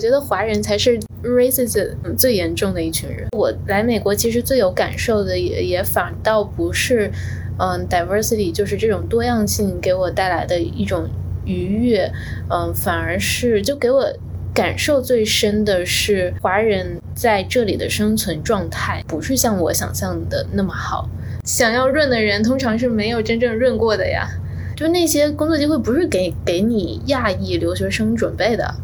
我觉得华人才是 racism 最严重的一群人。我来美国其实最有感受的也也反倒不是，嗯，diversity 就是这种多样性给我带来的一种愉悦，嗯，反而是就给我感受最深的是华人在这里的生存状态不是像我想象的那么好。想要润的人通常是没有真正润过的呀，就那些工作机会不是给给你亚裔留学生准备的。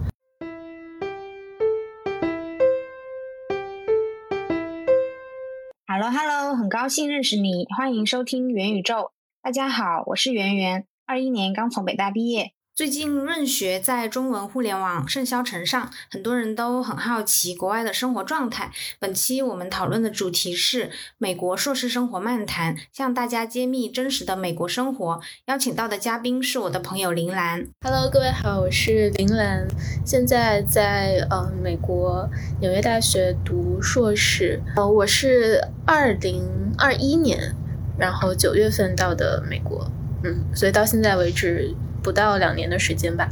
高兴认识你，欢迎收听元宇宙。大家好，我是圆圆，二一年刚从北大毕业。最近润学在中文互联网盛嚣尘上，很多人都很好奇国外的生活状态。本期我们讨论的主题是美国硕士生活漫谈，向大家揭秘真实的美国生活。邀请到的嘉宾是我的朋友林兰。Hello，各位好，我是林兰，现在在呃美国纽约大学读硕士。呃，我是二零二一年，然后九月份到的美国，嗯，所以到现在为止。不到两年的时间吧，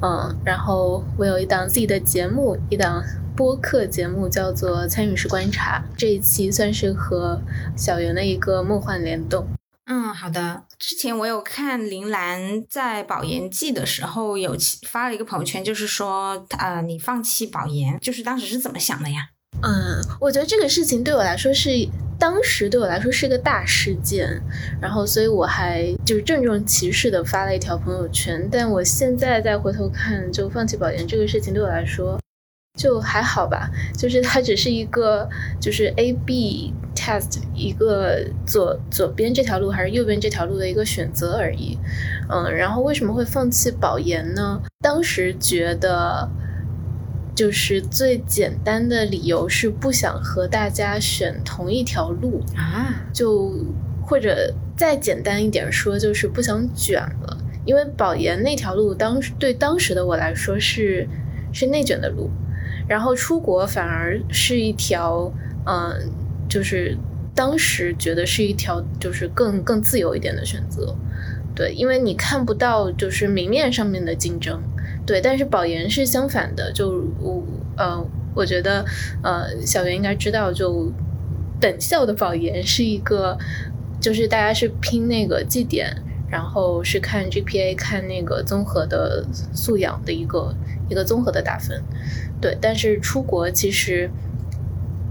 嗯，然后我有一档自己的节目，一档播客节目，叫做《参与式观察》。这一期算是和小袁的一个梦幻联动。嗯，好的。之前我有看林兰在保研季的时候有发了一个朋友圈，就是说，呃，你放弃保研，就是当时是怎么想的呀？嗯，我觉得这个事情对我来说是。当时对我来说是个大事件，然后所以我还就是郑重其事的发了一条朋友圈。但我现在再回头看，就放弃保研这个事情对我来说就还好吧，就是它只是一个就是 A B test 一个左左边这条路还是右边这条路的一个选择而已。嗯，然后为什么会放弃保研呢？当时觉得。就是最简单的理由是不想和大家选同一条路啊，就或者再简单一点说，就是不想卷了。因为保研那条路当时对当时的我来说是是内卷的路，然后出国反而是一条嗯，就是当时觉得是一条就是更更自由一点的选择。对，因为你看不到就是明面上面的竞争。对，但是保研是相反的，就我呃，我觉得呃，小袁应该知道，就本校的保研是一个，就是大家是拼那个绩点，然后是看 GPA，看那个综合的素养的一个一个综合的打分。对，但是出国其实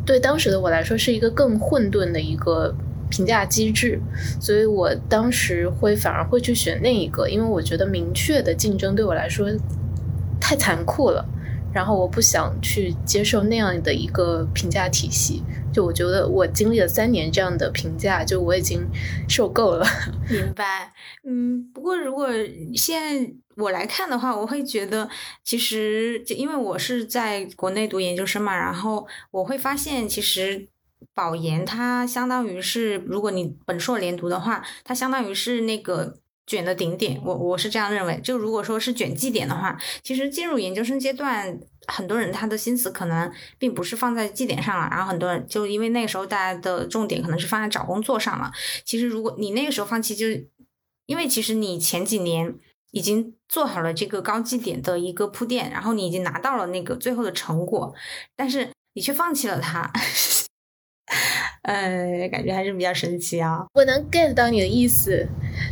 对当时的我来说是一个更混沌的一个评价机制，所以我当时会反而会去选那一个，因为我觉得明确的竞争对我来说。太残酷了，然后我不想去接受那样的一个评价体系。就我觉得我经历了三年这样的评价，就我已经受够了。明白，嗯，不过如果现在我来看的话，我会觉得其实就因为我是在国内读研究生嘛，然后我会发现其实保研它相当于是，如果你本硕连读的话，它相当于是那个。卷的顶点，我我是这样认为。就如果说是卷绩点的话，其实进入研究生阶段，很多人他的心思可能并不是放在绩点上了。然后很多人就因为那个时候大家的重点可能是放在找工作上了。其实如果你那个时候放弃，就因为其实你前几年已经做好了这个高绩点的一个铺垫，然后你已经拿到了那个最后的成果，但是你却放弃了它。呃，感觉还是比较神奇啊。我能 get 到你的意思，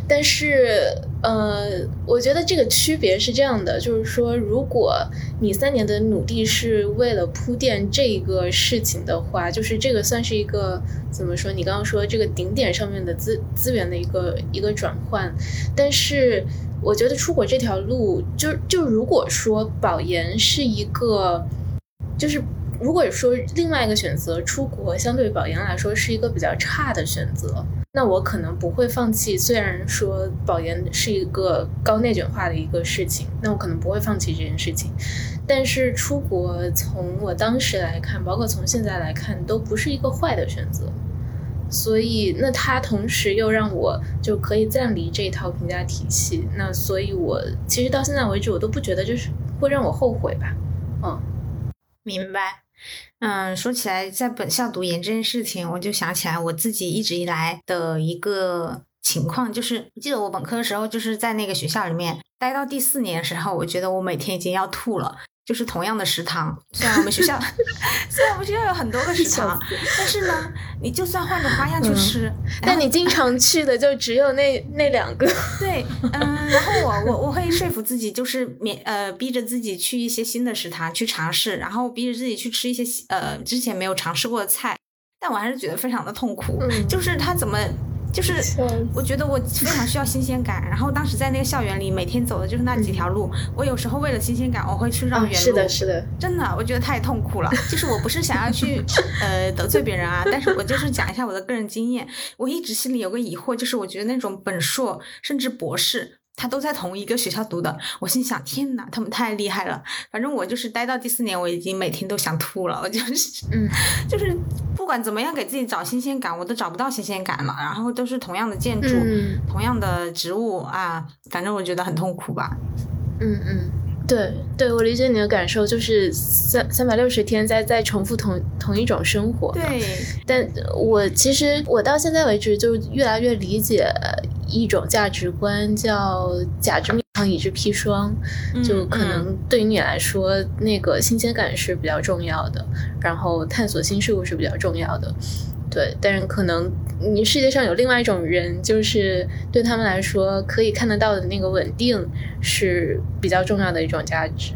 但是呃，我觉得这个区别是这样的，就是说，如果你三年的努力是为了铺垫这个事情的话，就是这个算是一个怎么说？你刚刚说这个顶点上面的资资源的一个一个转换，但是我觉得出国这条路，就就如果说保研是一个，就是。如果说另外一个选择出国，相对于保研来说是一个比较差的选择，那我可能不会放弃。虽然说保研是一个高内卷化的一个事情，那我可能不会放弃这件事情。但是出国从我当时来看，包括从现在来看，都不是一个坏的选择。所以，那它同时又让我就可以暂离这套评价体系。那所以，我其实到现在为止，我都不觉得就是会让我后悔吧。嗯，明白。嗯，说起来，在本校读研这件事情，我就想起来我自己一直以来的一个情况，就是记得我本科的时候，就是在那个学校里面待到第四年的时候，我觉得我每天已经要吐了。就是同样的食堂，虽然我们学校 虽然我们学校有很多个食堂，但是呢，你就算换着花样去吃，但你经常去的就只有那那两个。对，嗯，然后我我我会说服自己，就是免呃逼着自己去一些新的食堂去尝试，然后逼着自己去吃一些呃之前没有尝试过的菜，但我还是觉得非常的痛苦，就是他怎么。就是我觉得我非常需要新鲜感，然后当时在那个校园里，每天走的就是那几条路。我有时候为了新鲜感，我会去绕远路。是的，是的，真的，我觉得太痛苦了。就是我不是想要去 呃得罪别人啊，但是我就是讲一下我的个人经验。我一直心里有个疑惑，就是我觉得那种本硕甚至博士。他都在同一个学校读的，我心想：天哪，他们太厉害了！反正我就是待到第四年，我已经每天都想吐了。我就是，嗯，就是不管怎么样给自己找新鲜感，我都找不到新鲜感了。然后都是同样的建筑，同样的植物啊，反正我觉得很痛苦吧。嗯嗯，对对，我理解你的感受，就是三三百六十天在在重复同同一种生活。对，但我其实我到现在为止就越来越理解。一种价值观叫“甲之蜜糖，乙之砒霜”，就可能对于你来说，那个新鲜感是比较重要的，然后探索新事物是比较重要的，对。但是可能你世界上有另外一种人，就是对他们来说，可以看得到的那个稳定是比较重要的一种价值。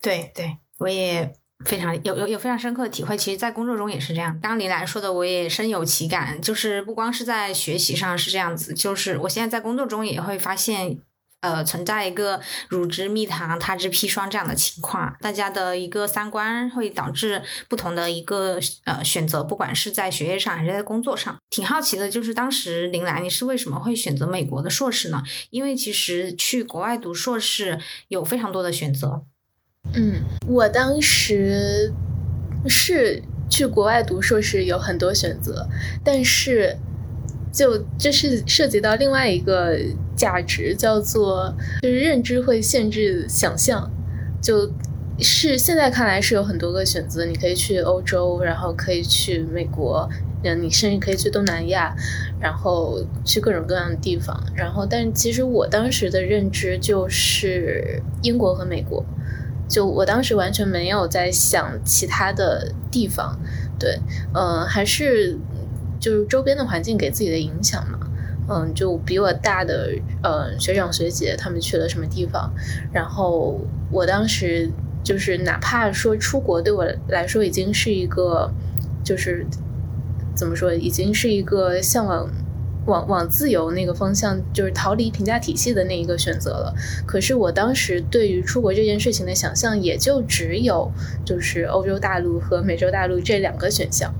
对对，我也。非常有有有非常深刻的体会，其实，在工作中也是这样。刚刚林来说的，我也深有其感。就是不光是在学习上是这样子，就是我现在在工作中也会发现，呃，存在一个乳之蜜糖，他之砒霜这样的情况。大家的一个三观会导致不同的一个呃选择，不管是在学业上还是在工作上。挺好奇的，就是当时林兰你是为什么会选择美国的硕士呢？因为其实去国外读硕士有非常多的选择。嗯，我当时是去国外读硕士，有很多选择，但是就这是涉及到另外一个价值，叫做就是认知会限制想象。就是现在看来是有很多个选择，你可以去欧洲，然后可以去美国，嗯，你甚至可以去东南亚，然后去各种各样的地方。然后，但其实我当时的认知就是英国和美国。就我当时完全没有在想其他的地方，对，嗯，还是就是周边的环境给自己的影响嘛，嗯，就比我大的呃学长学姐他们去了什么地方，然后我当时就是哪怕说出国对我来说已经是一个就是怎么说，已经是一个向往。往往自由那个方向，就是逃离评价体系的那一个选择了。可是我当时对于出国这件事情的想象，也就只有就是欧洲大陆和美洲大陆这两个选项。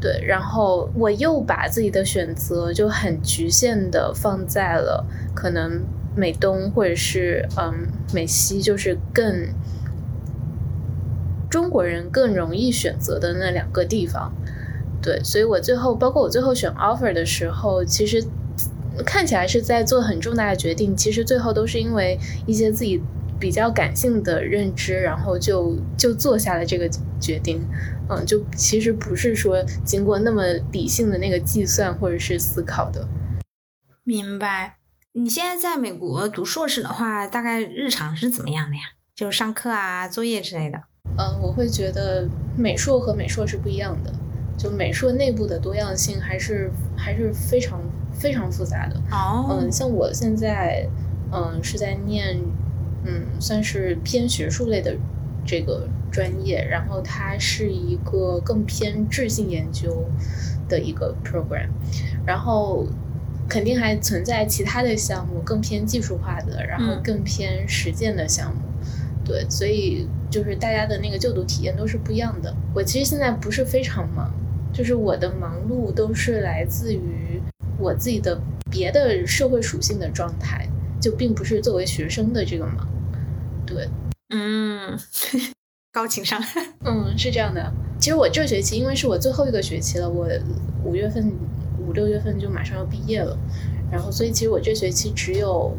对，然后我又把自己的选择就很局限的放在了可能美东或者是嗯美西，就是更中国人更容易选择的那两个地方。对，所以我最后，包括我最后选 offer 的时候，其实看起来是在做很重大的决定，其实最后都是因为一些自己比较感性的认知，然后就就做下了这个决定。嗯，就其实不是说经过那么理性的那个计算或者是思考的。明白。你现在在美国读硕士的话，大概日常是怎么样的呀？就是上课啊、作业之类的。嗯，我会觉得美硕和美硕是不一样的。就美术内部的多样性还是还是非常非常复杂的哦。嗯，像我现在嗯是在念嗯算是偏学术类的这个专业，然后它是一个更偏质性研究的一个 program，然后肯定还存在其他的项目更偏技术化的，然后更偏实践的项目。对，所以就是大家的那个就读体验都是不一样的。我其实现在不是非常忙。就是我的忙碌都是来自于我自己的别的社会属性的状态，就并不是作为学生的这个忙。对，嗯，高情商，嗯，是这样的。其实我这学期因为是我最后一个学期了，我五月份、五六月份就马上要毕业了，然后所以其实我这学期只有，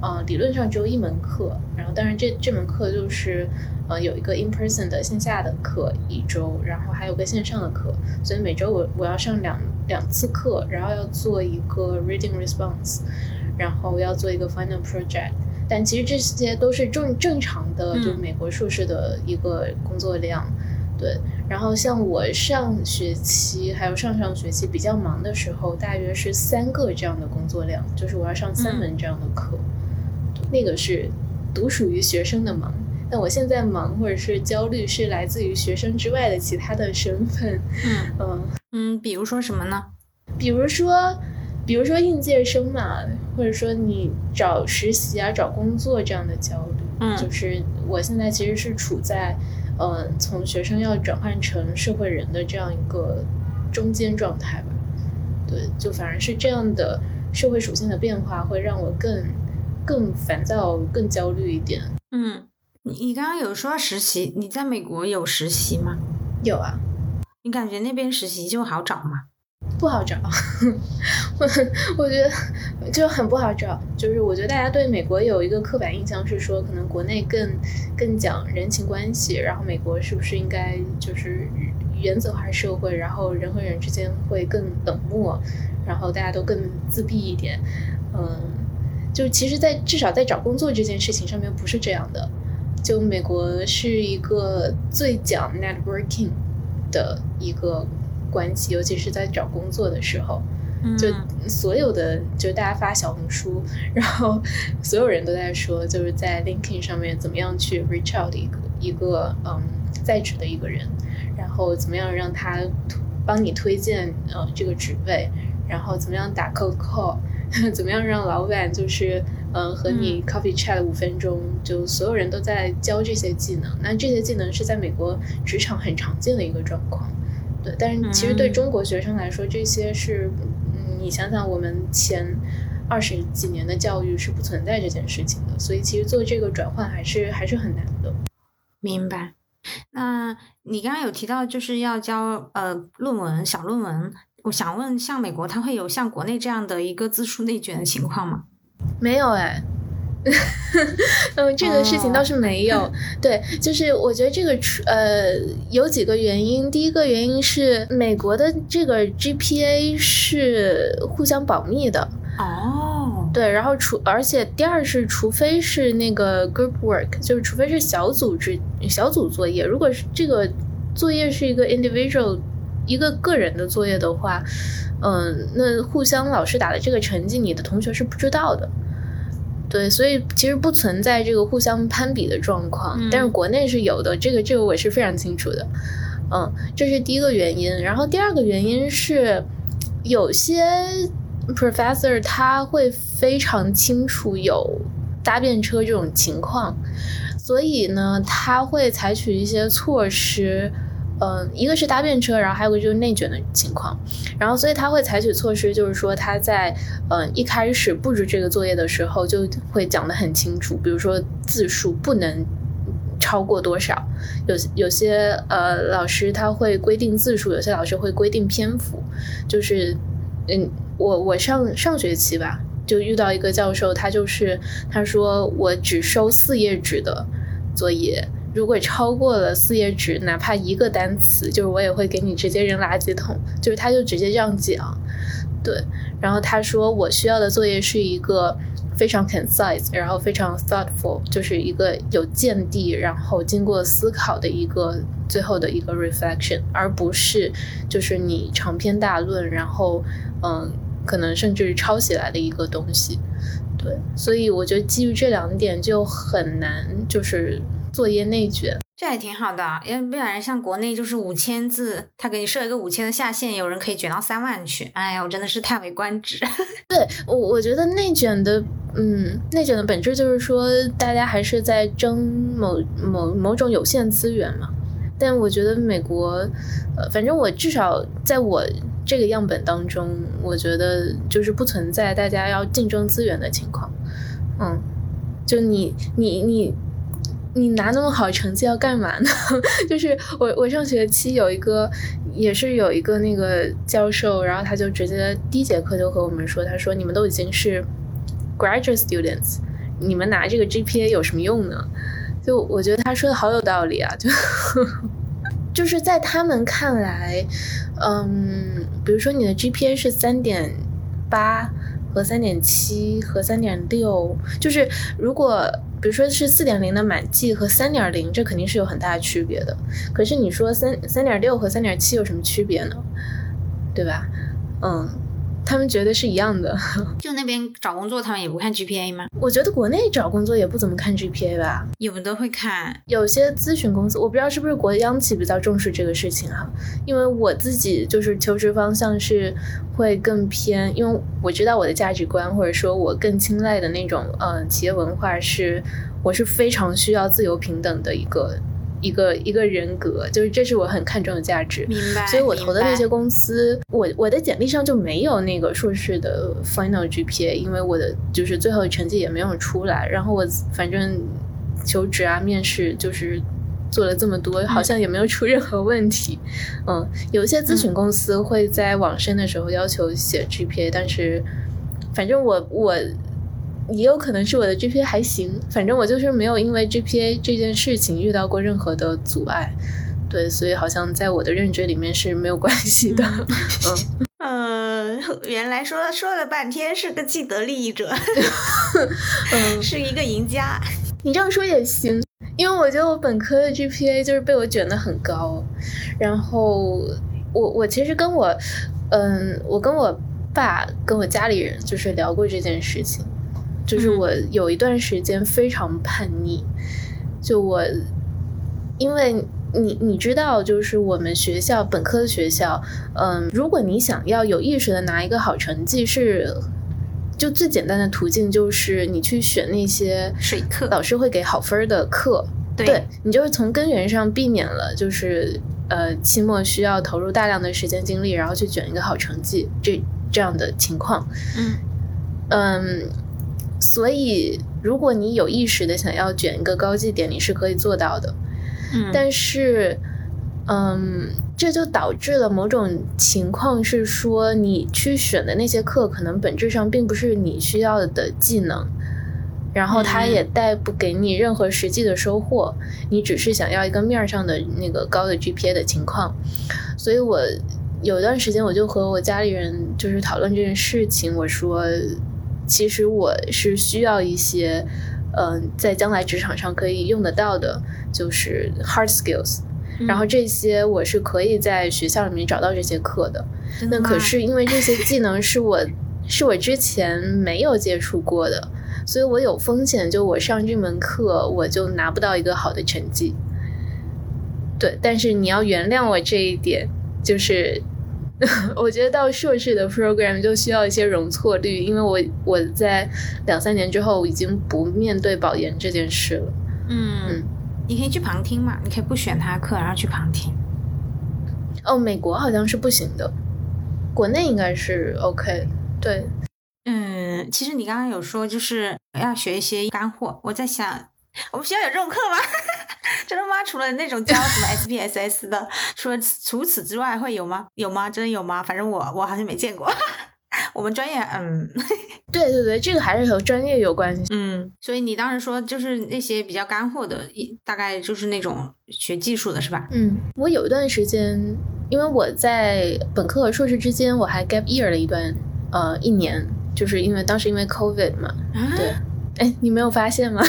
呃，理论上只有一门课，然后当然这这门课就是。呃，有一个 in person 的线下的课一周，然后还有个线上的课，所以每周我我要上两两次课，然后要做一个 reading response，然后要做一个 final project，但其实这些都是正正常的，就美国硕士的一个工作量。对，然后像我上学期还有上上学期比较忙的时候，大约是三个这样的工作量，就是我要上三门这样的课，那个是独属于学生的忙。但我现在忙或者是焦虑，是来自于学生之外的其他的身份。嗯嗯嗯，比如说什么呢？比如说，比如说应届生嘛，或者说你找实习啊、找工作这样的焦虑。嗯，就是我现在其实是处在。嗯，从学生要转换成社会人的这样一个中间状态吧，对，就反而是这样的社会属性的变化会让我更更烦躁、更焦虑一点。嗯，你你刚刚有说实习，你在美国有实习吗？有啊，你感觉那边实习就好找吗？不好找，我我觉得就很不好找。就是我觉得大家对美国有一个刻板印象是说，可能国内更更讲人情关系，然后美国是不是应该就是原则化社会，然后人和人之间会更冷漠，然后大家都更自闭一点。嗯，就其实，在至少在找工作这件事情上面不是这样的。就美国是一个最讲 networking 的一个。关系，尤其是在找工作的时候，就所有的就大家发小红书，然后所有人都在说，就是在 LinkedIn 上面怎么样去 reach out 一个一个嗯在职的一个人，然后怎么样让他帮你推荐呃这个职位，然后怎么样打 cold call，怎么样让老板就是嗯和你 coffee chat 五分钟，就所有人都在教这些技能。那这些技能是在美国职场很常见的一个状况。对，但是其实对中国学生来说，这些是，嗯，你想想，我们前二十几年的教育是不存在这件事情的，所以其实做这个转换还是还是很难的。明白。那你刚刚有提到就是要教呃论文小论文，我想问，像美国，它会有像国内这样的一个字数内卷的情况吗？没有哎。嗯，这个事情倒是没有。对，就是我觉得这个呃有几个原因。第一个原因是美国的这个 GPA 是互相保密的。哦，对，然后除而且第二是，除非是那个 group work，就是除非是小组织小组作业。如果是这个作业是一个 individual 一个个人的作业的话，嗯，那互相老师打的这个成绩，你的同学是不知道的。对，所以其实不存在这个互相攀比的状况，但是国内是有的，这个这个我是非常清楚的，嗯，这是第一个原因。然后第二个原因是，有些 professor 他会非常清楚有搭便车这种情况，所以呢，他会采取一些措施。嗯，一个是搭便车，然后还有个就是内卷的情况，然后所以他会采取措施，就是说他在嗯一开始布置这个作业的时候就会讲得很清楚，比如说字数不能超过多少，有有些呃老师他会规定字数，有些老师会规定篇幅，就是嗯我我上上学期吧就遇到一个教授，他就是他说我只收四页纸的作业。如果超过了四页纸，哪怕一个单词，就是我也会给你直接扔垃圾桶。就是他就直接这样讲，对。然后他说我需要的作业是一个非常 concise，然后非常 thoughtful，就是一个有见地，然后经过思考的一个最后的一个 reflection，而不是就是你长篇大论，然后嗯，可能甚至抄袭来的一个东西。对，所以我觉得基于这两点就很难，就是。作业内卷，这还挺好的，因为不然像国内就是五千字，他给你设一个五千的下限，有人可以卷到三万去。哎呀，我真的是叹为观止。对我，我觉得内卷的，嗯，内卷的本质就是说，大家还是在争某某某种有限资源嘛。但我觉得美国，呃，反正我至少在我这个样本当中，我觉得就是不存在大家要竞争资源的情况。嗯，就你你你。你拿那么好成绩要干嘛呢？就是我我上学期有一个，也是有一个那个教授，然后他就直接第一节课就和我们说，他说你们都已经是 graduate students，你们拿这个 GPA 有什么用呢？就我觉得他说的好有道理啊，就 就是在他们看来，嗯，比如说你的 GPA 是三点八。和三点七和三点六，就是如果比如说是四点零的满记和三点零，这肯定是有很大的区别的。可是你说三三点六和三点七有什么区别呢？对吧？嗯。他们觉得是一样的，就那边找工作，他们也不看 GPA 吗？我觉得国内找工作也不怎么看 GPA 吧，有的会看。有些咨询公司，我不知道是不是国央企比较重视这个事情哈，因为我自己就是求职方向是会更偏，因为我知道我的价值观或者说我更青睐的那种嗯企业文化是，我是非常需要自由平等的一个。一个一个人格，就是这是我很看重的价值。明白。所以我投的那些公司，我我的简历上就没有那个硕士的 final GPA，因为我的就是最后成绩也没有出来。然后我反正求职啊、面试就是做了这么多，好像也没有出任何问题。嗯，有一些咨询公司会在网申的时候要求写 GPA，但是反正我我。也有可能是我的 GPA 还行，反正我就是没有因为 GPA 这件事情遇到过任何的阻碍，对，所以好像在我的认知里面是没有关系的。嗯，原来说说了半天是个既得利益者，嗯，是一个赢家。你这样说也行，因为我觉得我本科的 GPA 就是被我卷的很高，然后我我其实跟我，嗯，我跟我爸跟我家里人就是聊过这件事情。就是我有一段时间非常叛逆，就我，因为你你知道，就是我们学校本科的学校，嗯，如果你想要有意识的拿一个好成绩，是就最简单的途径就是你去选那些水课，老师会给好分的课，对你就是从根源上避免了就是呃期末需要投入大量的时间精力，然后去卷一个好成绩这这样的情况，嗯。嗯。所以，如果你有意识的想要卷一个高绩点，你是可以做到的。嗯，但是，嗯，这就导致了某种情况是说，你去选的那些课，可能本质上并不是你需要的技能，然后它也带不给你任何实际的收获。你只是想要一个面上的那个高的 GPA 的情况。所以我有一段时间，我就和我家里人就是讨论这件事情，我说。其实我是需要一些，嗯，在将来职场上可以用得到的，就是 hard skills。然后这些我是可以在学校里面找到这些课的。那可是因为这些技能是我是我之前没有接触过的，所以我有风险，就我上这门课我就拿不到一个好的成绩。对，但是你要原谅我这一点，就是。我觉得到硕士的 program 就需要一些容错率，因为我我在两三年之后已经不面对保研这件事了。嗯，你可以去旁听嘛，你可以不选他课，然后去旁听。哦，美国好像是不行的，国内应该是 OK。对，嗯，其实你刚刚有说就是要学一些干货，我在想。我们学校有这种课吗？真的吗？除了那种教什么 SPSS 的，除了除此之外会有吗？有吗？真的有吗？反正我我好像没见过。我们专业，嗯，对对对，这个还是和专业有关系。嗯，所以你当时说就是那些比较干货的，大概就是那种学技术的是吧？嗯，我有一段时间，因为我在本科和硕士之间，我还 gap year 了一段，呃，一年，就是因为当时因为 COVID 嘛，对。哎，你没有发现吗？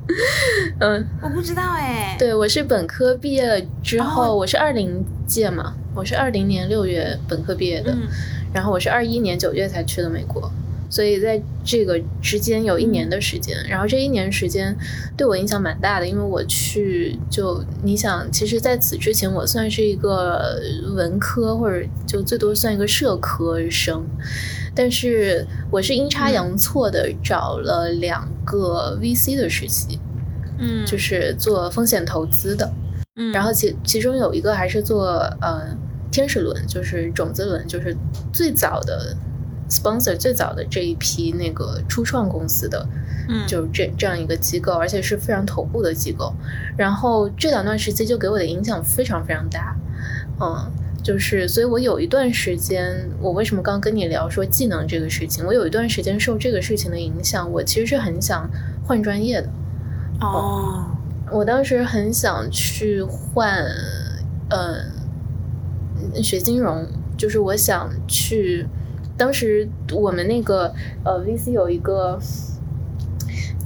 嗯，我不知道哎。对，我是本科毕业了之后，我是二零届嘛，我是二零年六月本科毕业的，然后我是二一年九月才去的美国，所以在这个之间有一年的时间，然后这一年时间对我影响蛮大的，因为我去就你想，其实在此之前我算是一个文科或者就最多算一个社科生。但是我是阴差阳错的找了两个 VC 的实习，嗯，就是做风险投资的，嗯，然后其其中有一个还是做呃天使轮，就是种子轮，就是最早的 sponsor 最早的这一批那个初创公司的，嗯，就是这这样一个机构，而且是非常头部的机构。然后这两段时期就给我的影响非常非常大，嗯。就是，所以我有一段时间，我为什么刚跟你聊说技能这个事情？我有一段时间受这个事情的影响，我其实是很想换专业的。哦，我当时很想去换，呃，学金融，就是我想去。当时我们那个呃 VC 有一个，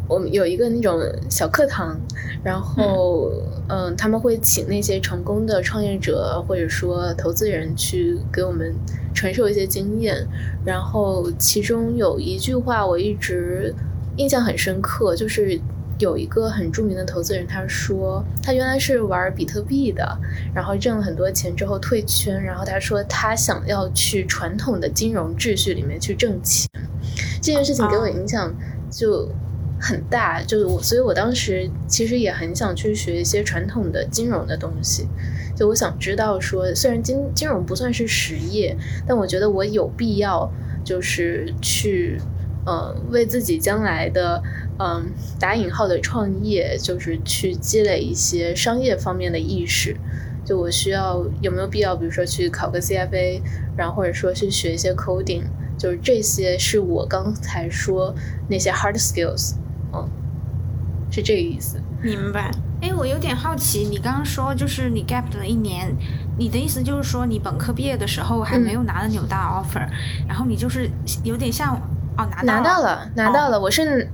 我们有一个那种小课堂，然后嗯、他们会请那些成功的创业者或者说投资人去给我们传授一些经验，然后其中有一句话我一直印象很深刻，就是。有一个很著名的投资人，他说他原来是玩比特币的，然后挣了很多钱之后退圈，然后他说他想要去传统的金融秩序里面去挣钱，这件事情给我影响就很大，就是我，所以我当时其实也很想去学一些传统的金融的东西，就我想知道说，虽然金金融不算是实业，但我觉得我有必要就是去。呃，为自己将来的嗯打引号的创业，就是去积累一些商业方面的意识。就我需要有没有必要，比如说去考个 CFA，然后或者说去学一些 coding，就是这些是我刚才说那些 hard skills，嗯，是这个意思。明白。哎，我有点好奇，你刚刚说就是你 gap 了一年，你的意思就是说你本科毕业的时候还没有拿到纽大 offer，、然后你就是有点像哦拿拿到了了，拿到了，我是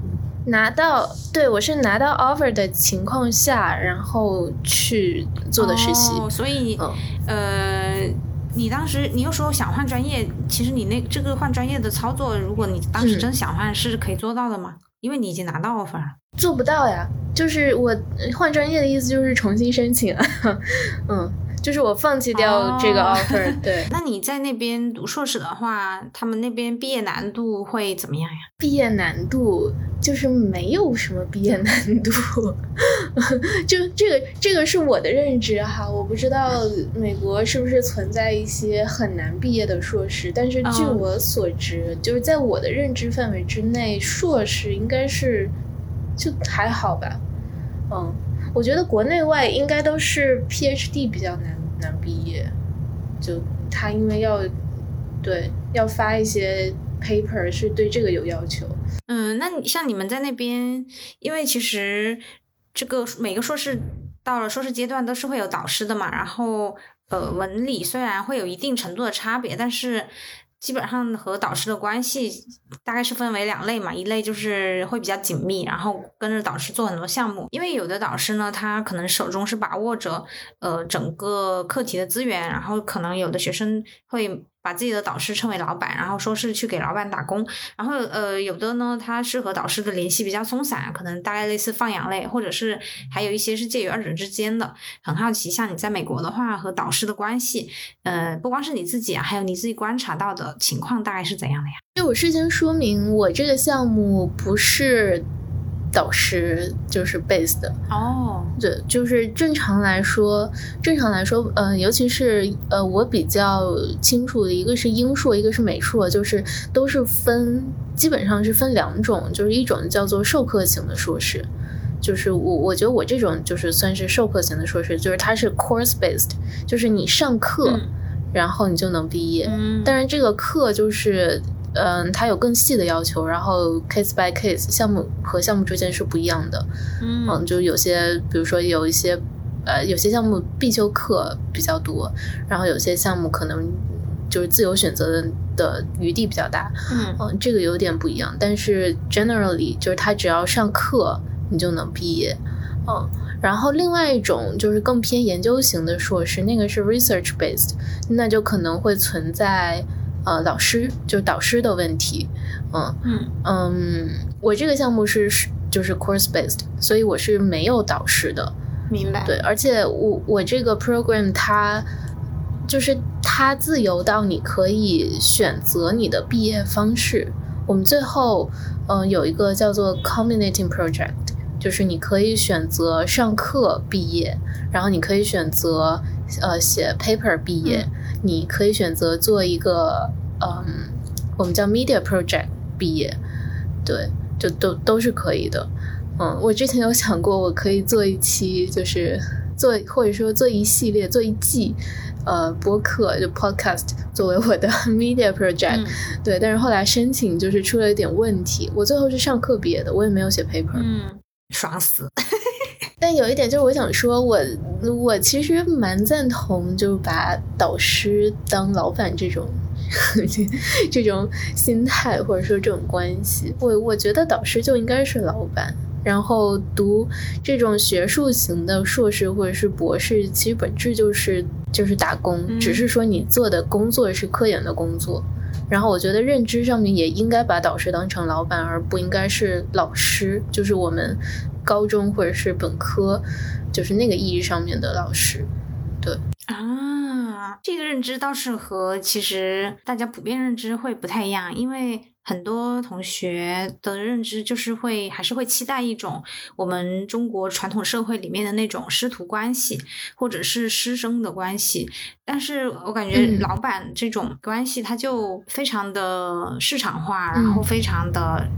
拿到，对我是拿到 offer 的情况下，然后去做的实习。哦、所以、嗯呃，你当时你又说想换专业，其实你那这个换专业的操作，如果你当时嗯真想换，是可以做到的吗？因为你已经拿到 offer 了。做不到呀，就是我换专业的意思就是重新申请啊，嗯，就是我放弃掉这个哦。offer，对，那你在那边读硕士的话，他们那边毕业难度会怎么样呀？毕业难度就是没有什么毕业难度，就这个这个是我的认知哈，我不知道美国是不是存在一些很难毕业的硕士，但是据嗯。我所知，就是在我的认知范围之内，硕士应该是就还好吧，嗯，我觉得国内外应该都是 PhD 比较难难毕业，就他因为要对要发一些 paper 是对这个有要求。嗯，那像你们在那边，因为其实这个每个硕士到了硕士阶段都是会有导师的嘛，然后呃文理虽然会有一定程度的差别，但是基本上和导师的关系大概是分为两类嘛，一类就是会比较紧密，然后跟着导师做很多项目，因为有的导师呢，他可能手中是把握着呃整个课题的资源，然后可能有的学生会把自己的导师称为老板，然后说是去给老板打工，然后呃，有的呢，他是和导师的联系比较松散，可能大概类似放养类，或者是还有一些是介于二者之间的。很好奇，像你在美国的话，和导师的关系，呃，不光是你自己啊，还有你自己观察到的情况，大概是怎样的呀？就我事先说明，我这个项目不是导师就是 base 的，哦，对，就是正常来说，正常来说，呃，尤其是呃，我比较清楚的一个是英硕，一个是美硕，就是都是分，基本上是分两种，就是一种叫做授课型的硕士，就是我我觉得我这种就是算是授课型的硕士，就是它是 course based，就是你上课，嗯。然后你就能毕业，嗯，当然，这个课就是，嗯、它有更细的要求，然后 case by case，项目和项目之间是不一样的。嗯嗯，就有些，比如说有一些，呃，有些项目必修课比较多，然后有些项目可能就是自由选择的的余地比较大。嗯嗯，这个有点不一样，但是 generally 就是他只要上课，你就能毕业。嗯，然后另外一种就是更偏研究型的硕士，那个是 research based，那就可能会存在呃老师就是导师的问题。嗯嗯嗯，我这个项目是是就是 course based，所以我是没有导师的。明白。对，而且我我这个 program 它就是它自由到你可以选择你的毕业方式。我们最后嗯、呃有一个叫做 culminating project，就是你可以选择上课毕业，然后你可以选择呃写 paper 毕业，你可以选择做一个嗯我们叫 media project 毕业，对，就都都是可以的。嗯，我之前有想过，我可以做一期，就是做或者说做一系列、做一季，呃，播客就 podcast 作为我的 media project，、嗯对。但是后来申请就是出了一点问题，我最后是上课毕业的，我也没有写 paper。嗯，爽死。但有一点就是，我想说我，我其实蛮赞同，就是把导师当老板这种 这种心态或者说这种关系。我我觉得导师就应该是老板。然后读这种学术型的硕士或者是博士，其实本质就是就是打工，只是说你做的工作是科研的工作。然后我觉得认知上面也应该把导师当成老板，而不应该是老师，就是我们高中或者是本科，就是那个意义上面的老师。对啊，这个认知倒是和其实大家普遍认知会不太一样，因为。很多同学的认知就是会还是会期待一种我们中国传统社会里面的那种师徒关系，或者是师生的关系。但是我感觉老板这种关系，它就非常的市场化，然后非常的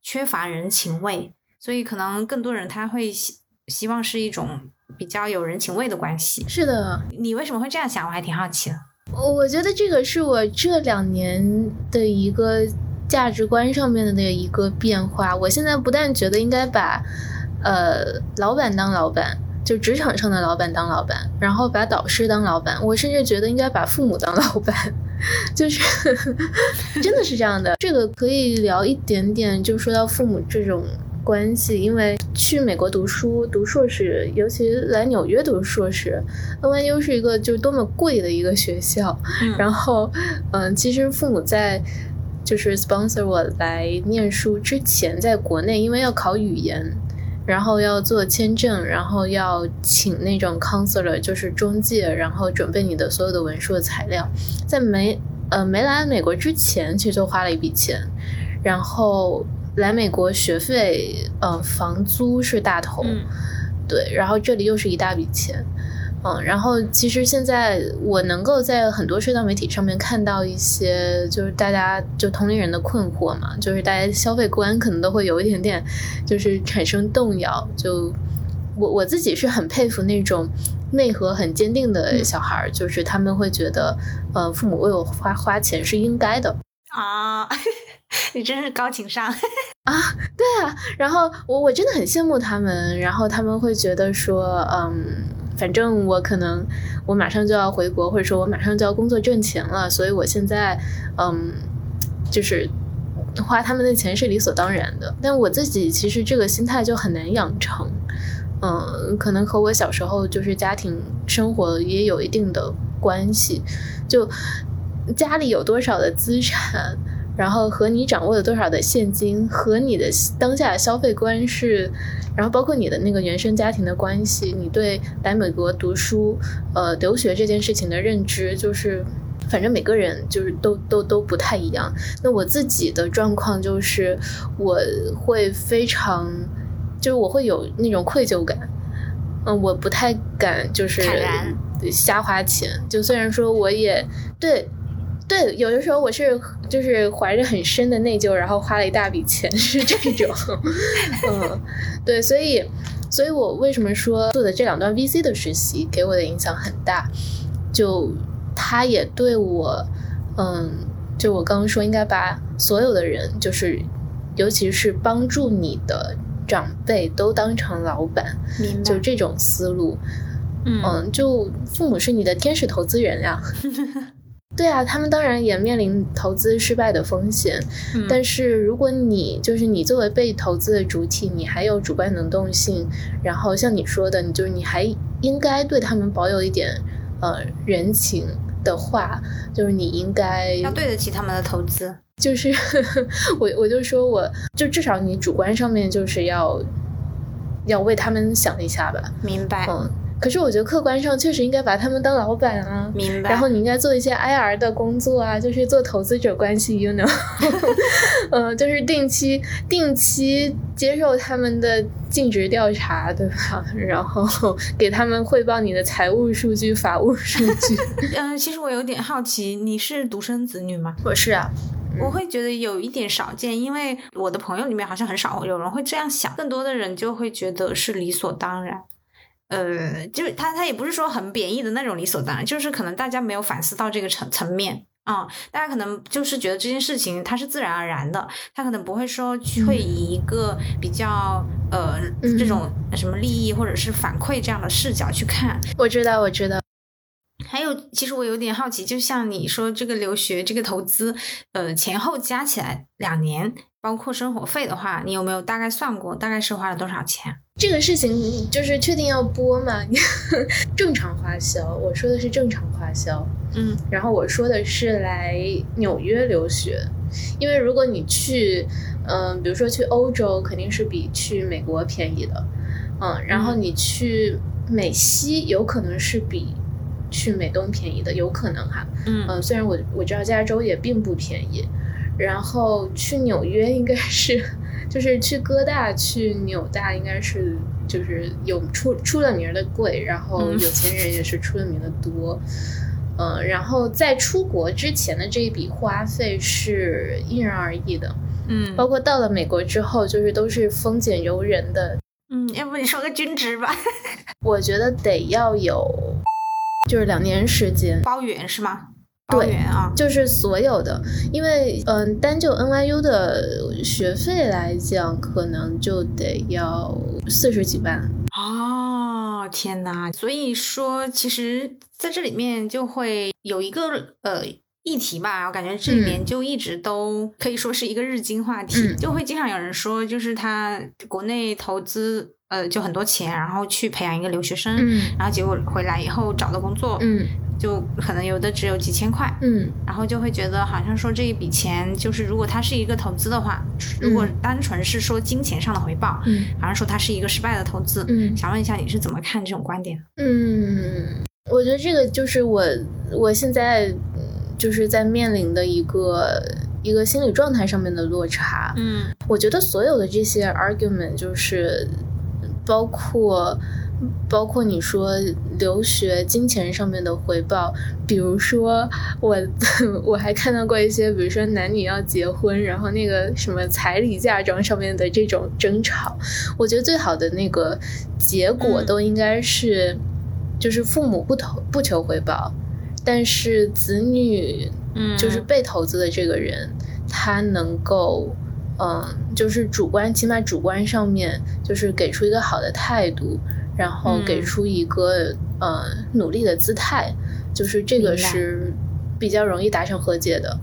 缺乏人情味，所以可能更多人他会希希望是一种比较有人情味的关系。是的，你为什么会这样想？我还挺好奇的。我我觉得这个是我这两年的一个。价值观上面的那一个变化，我现在不但觉得应该把，呃，老板当老板，就职场上的老板当老板，然后把导师当老板，我甚至觉得应该把父母当老板，就是 真的是这样的。这个可以聊一点点，就说到父母这种关系，因为去美国读书读硕士，尤其来纽约读硕士，NYU 是一个就多么贵的一个学校，然后，嗯，其实父母在。就是 sponsor 我来念书之前，在国内因为要考语言，然后要做签证，然后要请那种 counselor，就是中介，然后准备你的所有的文书的材料。在没呃没来美国之前，其实就花了一笔钱。然后来美国学费，呃，房租是大头，对，然后这里又是一大笔钱。嗯，然后其实现在我能够在很多社交媒体上面看到一些，就是大家就同龄人的困惑嘛，就是大家消费观可能都会有一点点，就是产生动摇。就我我自己是很佩服那种内核很坚定的小孩儿，就是他们会觉得，呃，父母为我花花钱是应该的啊。你真是高情商 啊！对啊，然后我我真的很羡慕他们，然后他们会觉得说，嗯。反正我可能我马上就要回国，或者说我马上就要工作挣钱了，所以我现在嗯，就是花他们的钱是理所当然的。但我自己其实这个心态就很难养成，嗯，可能和我小时候就是家庭生活也有一定的关系，就家里有多少的资产。然后和你掌握了多少的现金，和你的当下的消费观是，然后包括你的那个原生家庭的关系，你对来美国读书、呃留学这件事情的认知，就是反正每个人就是都都都不太一样。那我自己的状况就是，我会非常，就是我会有那种愧疚感，嗯，我不太敢就是瞎花钱。就虽然说我也对。对，有的时候我是就是怀着很深的内疚，然后花了一大笔钱，是这种，嗯，对，所以，所以我为什么说做的这两段 VC 的实习给我的影响很大，就他也对我，嗯，就我刚刚说应该把所有的人，就是尤其是帮助你的长辈都当成老板，就这种思路，嗯，就父母是你的天使投资人呀。对啊，他们当然也面临投资失败的风险，但是如果你就是你作为被投资的主体，你还有主观能动性，然后像你说的，你就是你还应该对他们保有一点呃人情的话，就是你应该要对得起他们的投资。就是 我我就说我就至少你主观上面就是要要为他们想一下吧。明白。嗯。可是我觉得客观上确实应该把他们当老板啊，明白。然后你应该做一些 IR 的工作啊，就是做投资者关系，you know，嗯，就是定期定期接受他们的尽职调查，对吧？然后给他们汇报你的财务数据、法务数据。嗯，其实我有点好奇，你是独生子女吗？我是啊，我会觉得有一点少见，因为我的朋友里面好像很少有人会这样想，更多的人就会觉得是理所当然。呃，就是他，他也不是说很贬义的那种理所当然，就是可能大家没有反思到这个层层面啊，大家可能就是觉得这件事情它是自然而然的，他可能不会说会以一个比较呃这种什么利益或者是反馈这样的视角去看。我知道，我知道。还有，其实我有点好奇，就像你说这个留学这个投资，呃，前后加起来两年，包括生活费的话，你有没有大概算过，大概是花了多少钱？这个事情就是确定要播吗？正常花销，我说的是正常花销。嗯，然后我说的是来纽约留学，因为如果你去，嗯、比如说去欧洲，肯定是比去美国便宜的，嗯，然后你去美西，有可能是比去美东便宜的，有可能哈，嗯嗯、虽然我我知道加州也并不便宜，然后去纽约应该是，就是去哥大、去纽大应该是就是有出出了名儿的贵，然后嗯有钱人也是出了名的多。嗯，然后在出国之前的这一笔花费是因人而异的，嗯包括到了美国之后，就是都是丰俭由人的。嗯，要不你说个均值吧？我觉得得要有，就是两年时间，包圆是吗？对包圆啊，就是所有的，因为嗯，单就 NYU 的学费来讲，可能就得要四十几万。哦，天哪！所以说，其实在这里面就会有一个呃议题吧，我感觉这里面就一直都可以说是一个日经话题，嗯就会经常有人说，就是他国内投资呃就很多钱，然后去培养一个留学生，嗯然后结果回来以后找的工作，嗯就可能有的只有几千块，嗯然后就会觉得好像说这一笔钱，就是如果它是一个投资的话，如果单纯是说金钱上的回报，嗯好像说它是一个失败的投资。嗯想问一下你是怎么看这种观点？嗯，我觉得这个就是我我现在嗯就是在面临的一个一个心理状态上面的落差。嗯我觉得所有的这些 argument 就是包括包括你说留学金钱上面的回报，比如说我 我还看到过一些，比如说男女要结婚，然后那个什么彩礼嫁妆上面的这种争吵，我觉得最好的那个结果嗯。都应该是，就是父母不投不求回报，但是子女嗯。就是被投资的这个人，他能够，嗯，就是主观，起码主观上面就是给出一个好的态度，然后嗯给出一个、呃努力的姿态，就是这个是比较容易达成和解的。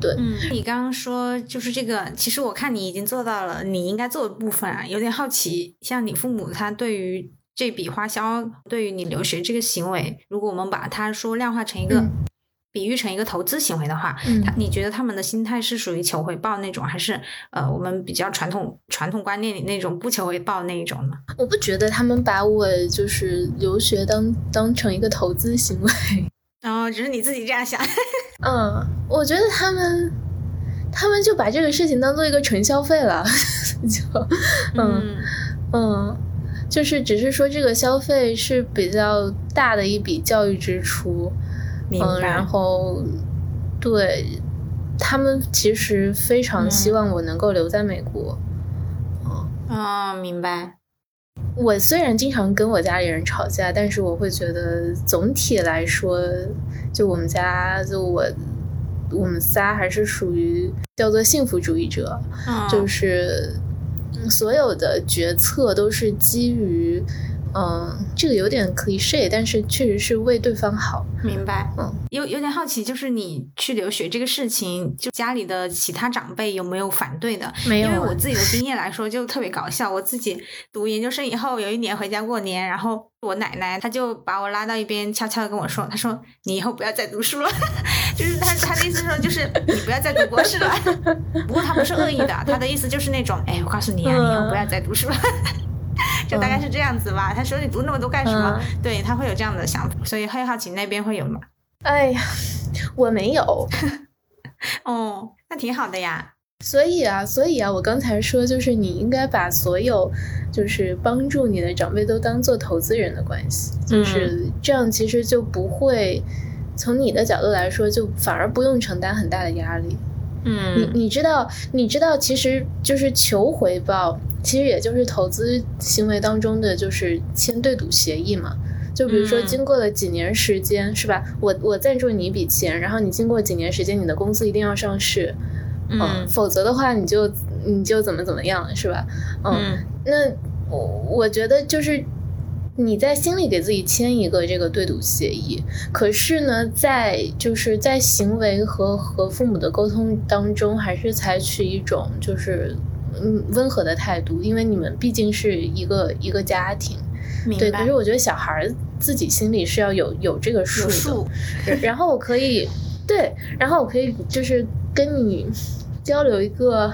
对，嗯，你刚刚说就是这个，其实我看你已经做到了你应该做的部分啊，有点好奇，像你父母他对于这笔花销，对于你留学这个行为，如果我们把它说量化成一个。嗯比喻成一个投资行为的话，嗯他你觉得他们的心态是属于求回报那种，还是呃我们比较传统传统观念里那种不求回报那一种呢？我不觉得他们把我就是留学当当成一个投资行为。哦，只是你自己这样想。嗯，我觉得他们他们就把这个事情当做一个纯消费了，就嗯嗯，就是只是说这个消费是比较大的一笔教育支出，嗯，明白。然后对他们其实非常希嗯望我能够留在美国。哦，明白。我虽然经常跟我家里人吵架，但是我会觉得总体来说，就我们家就我我们仨还是属于叫做幸福主义者，嗯，就是嗯所有的决策都是基于，嗯，这个有点 cliche，但是确实是为对方好。明白。嗯，有有点好奇，就是你去留学这个事情，就家里的其他长辈有没有反对的？没有啊因为我自己的经验来说，就特别搞笑。我自己读研究生以后，有一年回家过年，然后我奶奶她就把我拉到一边，悄悄的跟我说：“她说你以后不要再读书了。” 就是她她的意思说，就是你不要再读博士了。不过她不是恶意的，她的意思就是那种，哎，我告诉你啊，你以后不要再读书了。就大概是这样子吧。他说你读那么多干什么？对他会有这样的想法，所以会好奇那边会有吗？哎呀，我没有。哦，那挺好的呀。所以啊，所以啊，我刚才说，就是你应该把所有就是帮助你的长辈都当做投资人的关系，就是这样，其实就不会从你的角度来说，就反而不用承担很大的压力。嗯。你你知道，你知道，其实就是求回报，其实也就是投资行为当中的就是签对赌协议嘛。就比如说，嗯。经过了几年时间，是吧？我我赞助你一笔钱，然后你经过几年时间，你的公司一定要上市，嗯否则的话，你就你就怎么怎么样，是吧？嗯，嗯。那我我觉得就是你在心里给自己签一个这个对赌协议，可是呢，在就是在行为和和父母的沟通当中，还是采取一种就是嗯温和的态度，因为你们毕竟是一个一个家庭。对，可是我觉得小孩自己心里是要有有这个数的。然后我可以对，然后我可以就是跟你交流一个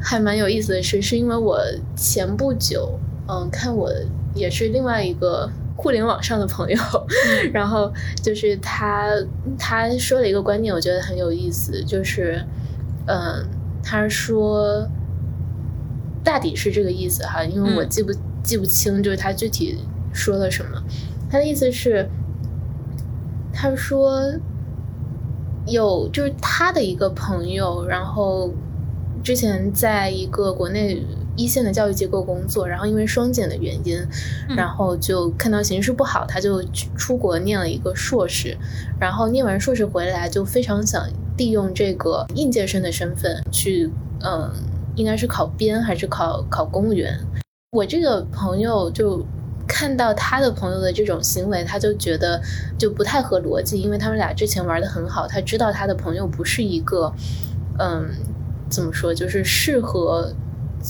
还蛮有意思的事，是因为我前不久嗯看我。也是另外一个互联网上的朋友，然后就是他他说了一个观点，我觉得很有意思，就是嗯，他说大抵是这个意思哈，因为我记不记不清，就是他具体说了什么。他的意思是，他说有就是他的一个朋友，然后之前在一个国内。一线的教育机构工作，然后因为双减的原因，然后就看到形势不好，他就出国念了一个硕士，然后念完硕士回来就非常想利用这个应届生的身份去，嗯，应该是考编还是考考公务员。我这个朋友就看到他的朋友的这种行为，他就觉得就不太合逻辑，因为他们俩之前玩的很好，他知道他的朋友不是一个，嗯，怎么说，就是适合。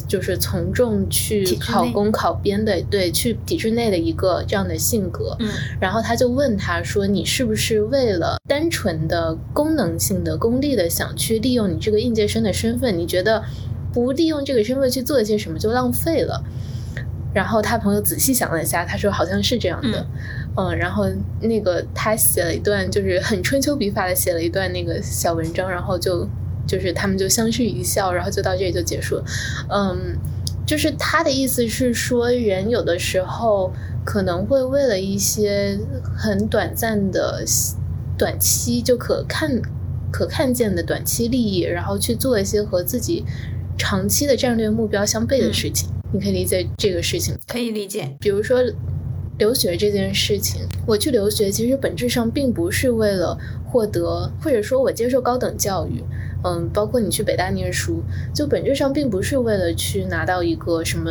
就是从众去考公考编的，对，去体制内的一个这样的性格。嗯，然后他就问他说：“你是不是为了单纯的功能性的、功利的想去利用你这个应届生的身份？你觉得不利用这个身份去做一些什么就浪费了？”然后他朋友仔细想了一下，他说：“好像是这样的。”嗯，然后那个他写了一段，就是很春秋笔法的写了一段那个小文章，然后就。就是他们就相视一笑，然后就到这里就结束了。嗯，就是他的意思是说，人有的时候可能会为了一些很短暂的、短期就可看、可看见的短期利益，然后去做一些和自己长期的战略目标相悖的事情。你可以理解这个事情？可以理解。比如说留学这件事情，我去留学其实本质上并不是为了获得，或者说我接受高等教育。嗯，包括你去北大念书，就本质上并不是为了去拿到一个什么，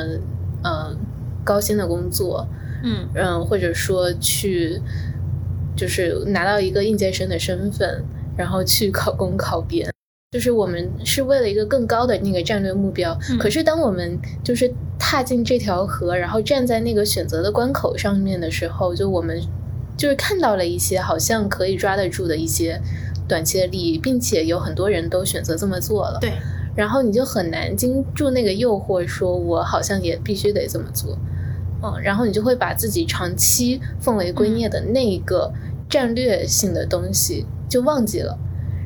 呃，高薪的工作，嗯嗯，或者说去，就是拿到一个应届生的身份，然后去考公考编，就是我们是为了一个更高的那个战略目标。可是当我们就是踏进这条河，然后站在那个选择的关口上面的时候，就我们就是看到了一些好像可以抓得住的一些。短期的利益，并且有很多人都选择这么做了。对，然后你就很难经住那个诱惑，说我好像也必须得这么做。嗯，然后你就会把自己长期奉为圭臬的那一个战略性的东西就忘记了，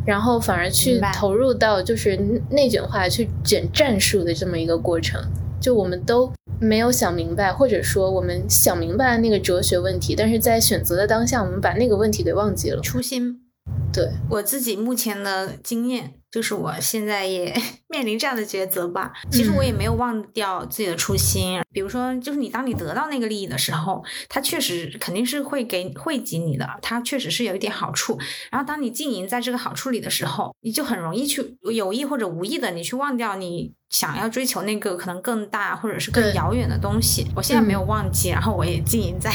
然后反而去投入到就是内卷化去卷战术的这么一个过程。就我们都没有想明白，或者说我们想明白了那个哲学问题，但是在选择的当下，我们把那个问题给忘记了初心。对我自己目前的经验，就是我现在也 面临这样的抉择吧。其实我也没有忘掉自己的初心。比如说，就是你当你得到那个利益的时候，它确实肯定是会给惠及你的，它确实是有一点好处。然后当你经营在这个好处里的时候，你就很容易去有意或者无意的，你去忘掉你想要追求那个可能更大或者是更遥远的东西。我现在没有忘记，然后我也经营在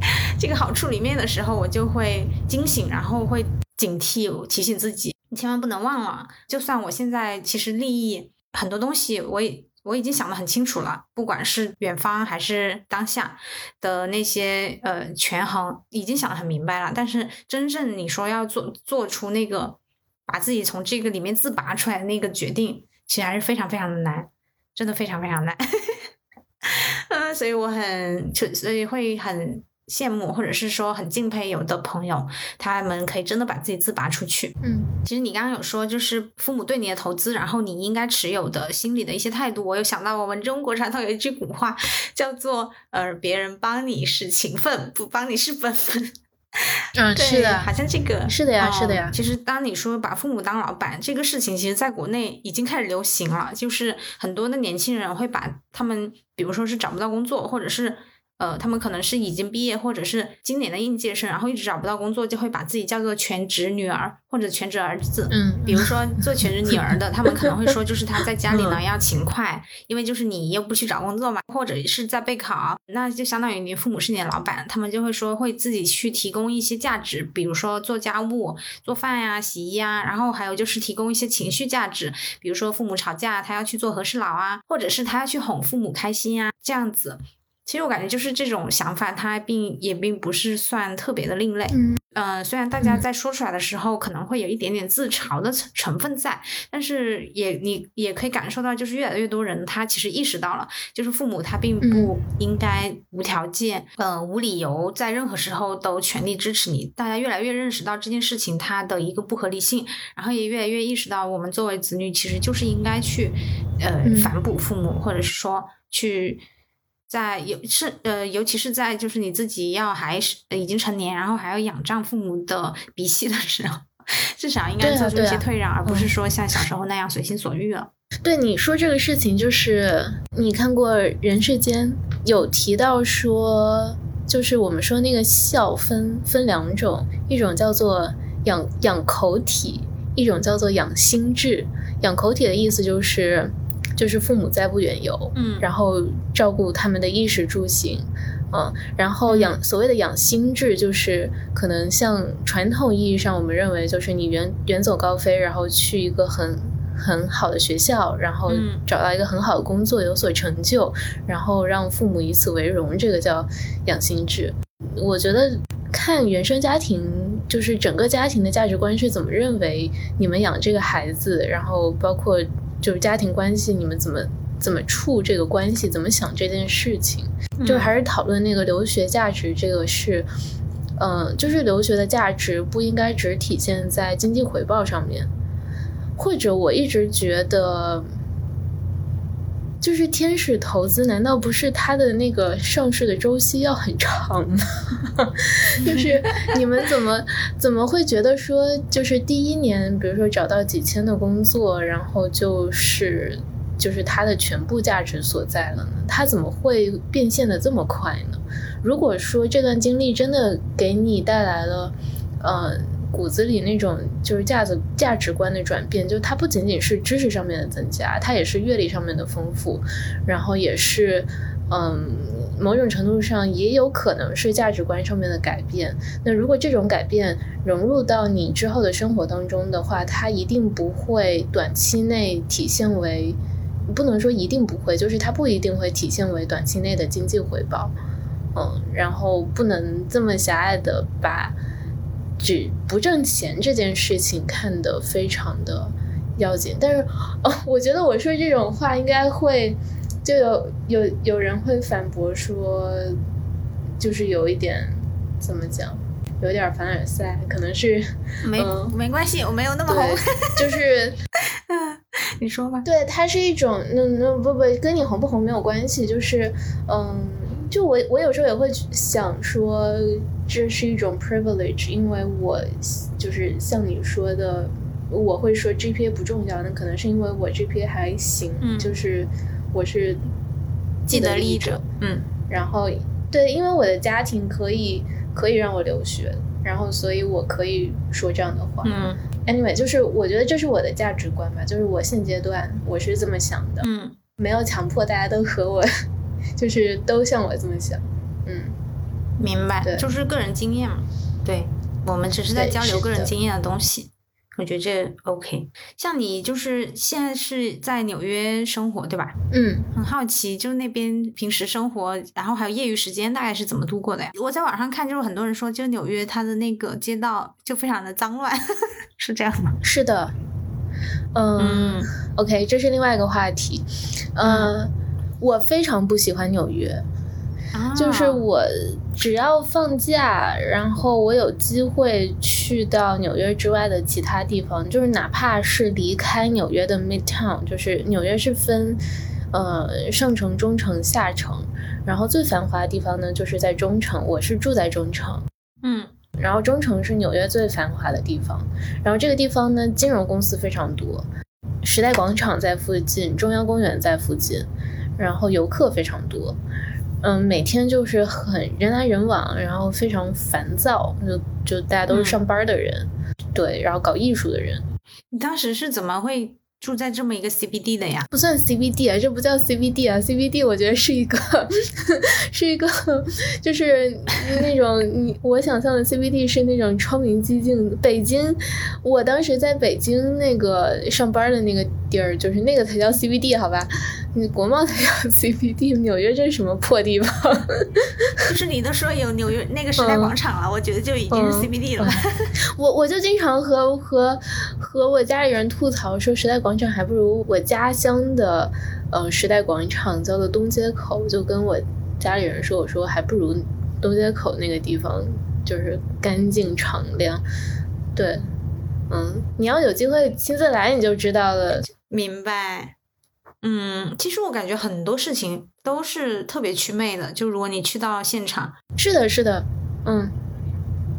这个好处里面的时候，我就会惊醒，然后会。警惕，提醒自己，你千万不能忘了。就算我现在其实利益很多东西，我也我已经想得很清楚了，不管是远方还是当下的那些呃权衡，已经想得很明白了。但是真正你说要做做出那个把自己从这个里面自拔出来的那个决定，其实还是非常非常的难，真的非常非常难。嗯，所以我很所以会很。羡慕或者是说很敬佩有的朋友，他们可以真的把自己自拔出去。嗯，其实你刚刚有说，就是父母对你的投资，然后你应该持有的心理的一些态度。我有想到我们中国传统有一句古话，叫做“呃，别人帮你是情分，不帮你是本分”。嗯，是的，好像这个是的呀，是的呀。其实当你说把父母当老板这个事情，其实在国内已经开始流行了，就是很多的年轻人会把他们，比如说是找不到工作，或者是。呃，他们可能是已经毕业或者是今年的应届生，然后一直找不到工作，就会把自己叫做全职女儿或者全职儿子。嗯，比如说做全职女儿的，他们可能会说，就是他在家里呢要勤快，因为就是你又不去找工作嘛，或者是在备考，那就相当于你父母是你的老板，他们就会说会自己去提供一些价值，比如说做家务、做饭呀、洗衣呀，然后还有就是提供一些情绪价值，比如说父母吵架，他要去做和事佬啊，或者是他要去哄父母开心啊，这样子。其实我感觉就是这种想法，它并也并不是算特别的另类。嗯，呃，虽然大家在说出来的时候可能会有一点点自嘲的成成分在，但是也你也可以感受到，就是越来越多人他其实意识到了，就是父母他并不应该无条件、呃无理由在任何时候都全力支持你。大家越来越认识到这件事情它的一个不合理性，然后也越来越意识到，我们作为子女其实就是应该去呃反哺父母，或者是说去。在尤是呃，尤其是在就是你自己要还是已经成年，然后还要仰仗父母的鼻息的时候，至少应该做出一些退让，而不是说像小时候那样随心所欲了。对你说这个事情，就是你看过《人世间》有提到说，就是我们说那个孝分分两种，一种叫做养养口体，一种叫做养心智。养口体的意思就是。就是父母在不远游，嗯，然后照顾他们的衣食住行，嗯，然后养所谓的养心智，就是可能像传统意义上我们认为，就是你远远走高飞，然后去一个很很好的学校，然后找到一个很好的工作，有所成就，然后让父母以此为荣，这个叫养心智。我觉得看原生家庭，就是整个家庭的价值观是怎么认为你们养这个孩子，然后包括。就是家庭关系，你们怎么怎么处这个关系，怎么想这件事情，就还是讨论那个留学价值，这个是，嗯，就是留学的价值不应该只体现在经济回报上面，或者我一直觉得。就是天使投资，难道不是它的那个上市的周期要很长吗？就是 你们怎么怎么会觉得说，就是第一年，比如说找到几千的工作，然后就是就是它的全部价值所在了呢？它怎么会变现的这么快呢？如果说这段经历真的给你带来了，呃。骨子里那种就是价值价值观的转变，就它不仅仅是知识上面的增加，它也是阅历上面的丰富，然后也是，嗯，某种程度上也有可能是价值观上面的改变。那如果这种改变融入到你之后的生活当中的话，它一定不会短期内体现为，不能说一定不会，就是它不一定会体现为短期内的经济回报，嗯，然后不能这么狭隘的把。只不挣钱这件事情看得非常的要紧，但是哦，我觉得我说这种话应该会就有有有人会反驳说，就是有一点怎么讲，有点凡尔赛，可能是没没关系，我没有那么红，就是你说吧，对，它是一种那那不不跟你红不红没有关系，就是嗯。就我，我有时候也会想说，这是一种 privilege，因为我就是像你说的，我会说 GPA 不重要，那可能是因为我 GPA 还行，就是我是既得利益者，嗯，然后对，因为我的家庭可以可以让我留学，然后所以我可以说这样的话，嗯，anyway，就是我觉得这是我的价值观吧，就是我现阶段我是这么想的，嗯，没有强迫大家都和我。就是都像我这么想，嗯，明白，就是个人经验嘛，对，我们只是在交流个人经验的东西，我觉得这 OK。像你就是现在是在纽约生活，对吧？嗯，很好奇，就是那边平时生活，然后还有业余时间大概是怎么度过的呀？我在网上看，就是很多人说，就纽约它的那个街道就非常的脏乱，是这样吗？是的，嗯，OK，这是另外一个话题，嗯。我非常不喜欢纽约，就是我只要放假，然后我有机会去到纽约之外的其他地方，就是哪怕是离开纽约的 Midtown，就是纽约是分呃上城、中城、下城，然后最繁华的地方呢就是在中城，我是住在中城，嗯，然后中城是纽约最繁华的地方，然后这个地方呢金融公司非常多，时代广场在附近，中央公园在附近。然后游客非常多，嗯，每天就是很人来人往，然后非常烦躁，就就大家都是上班的人，对，然后搞艺术的人。你当时是怎么会？住在这么一个 CBD 的呀，不算 CBD 啊，这不叫 CBD 啊，CBD 我觉得是一个，是一个，就是那种你我想象的 CBD 是那种窗明几净的。北京，我当时在北京那个上班的那个地儿，就是那个才叫 CBD 好吧？你国贸才叫 CBD，纽约这是什么破地方？就是你都说有纽约那个时代广场了，我觉得就已经是 CBD 了。我我就经常和和和我家里人吐槽说，时代广场还不如我家乡的呃时代广场叫做东街口，就跟我家里人说，我说还不如东街口那个地方就是干净敞亮。对，嗯，你要有机会亲自来你就知道了。明白。嗯，其实我感觉很多事情都是特别祛魅的。就如果你去到现场，是的，是的，嗯，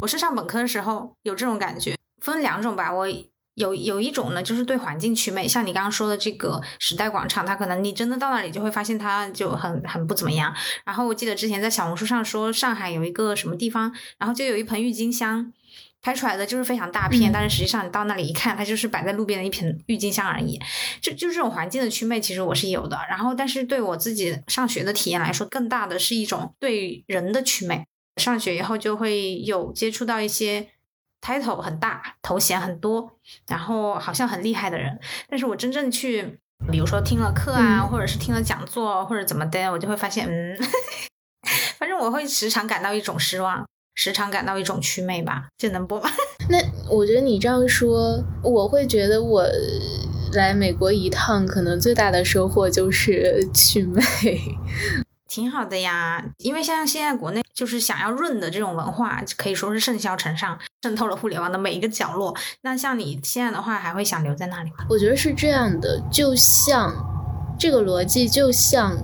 我是上本科的时候有这种感觉，分两种吧。我有有一种呢，就是对环境祛魅，像你刚刚说的这个时代广场，它可能你真的到那里就会发现它就很很不怎么样。然后我记得之前在小红书上说上海有一个什么地方，然后就有一盆郁金香。拍出来的就是非常大片，但是实际上你到那里一看，它就是摆在路边的一盆郁金香而已。就就这种环境的祛魅，其实我是有的。然后，但是对我自己上学的体验来说，更大的是一种对人的祛魅。上学以后就会有接触到一些 title 很大、头衔很多，然后好像很厉害的人。但是我真正去，比如说听了课啊，或者是听了讲座，或者怎么的，我就会发现，嗯，反正我会时常感到一种失望。时常感到一种祛魅吧，这能播吗？那我觉得你这样说，我会觉得我来美国一趟，可能最大的收获就是祛魅，挺好的呀。因为像现在国内就是想要润的这种文化，可以说是盛嚣尘上，渗透了互联网的每一个角落。那像你现在的话，还会想留在那里吗？我觉得是这样的，就像这个逻辑，就像。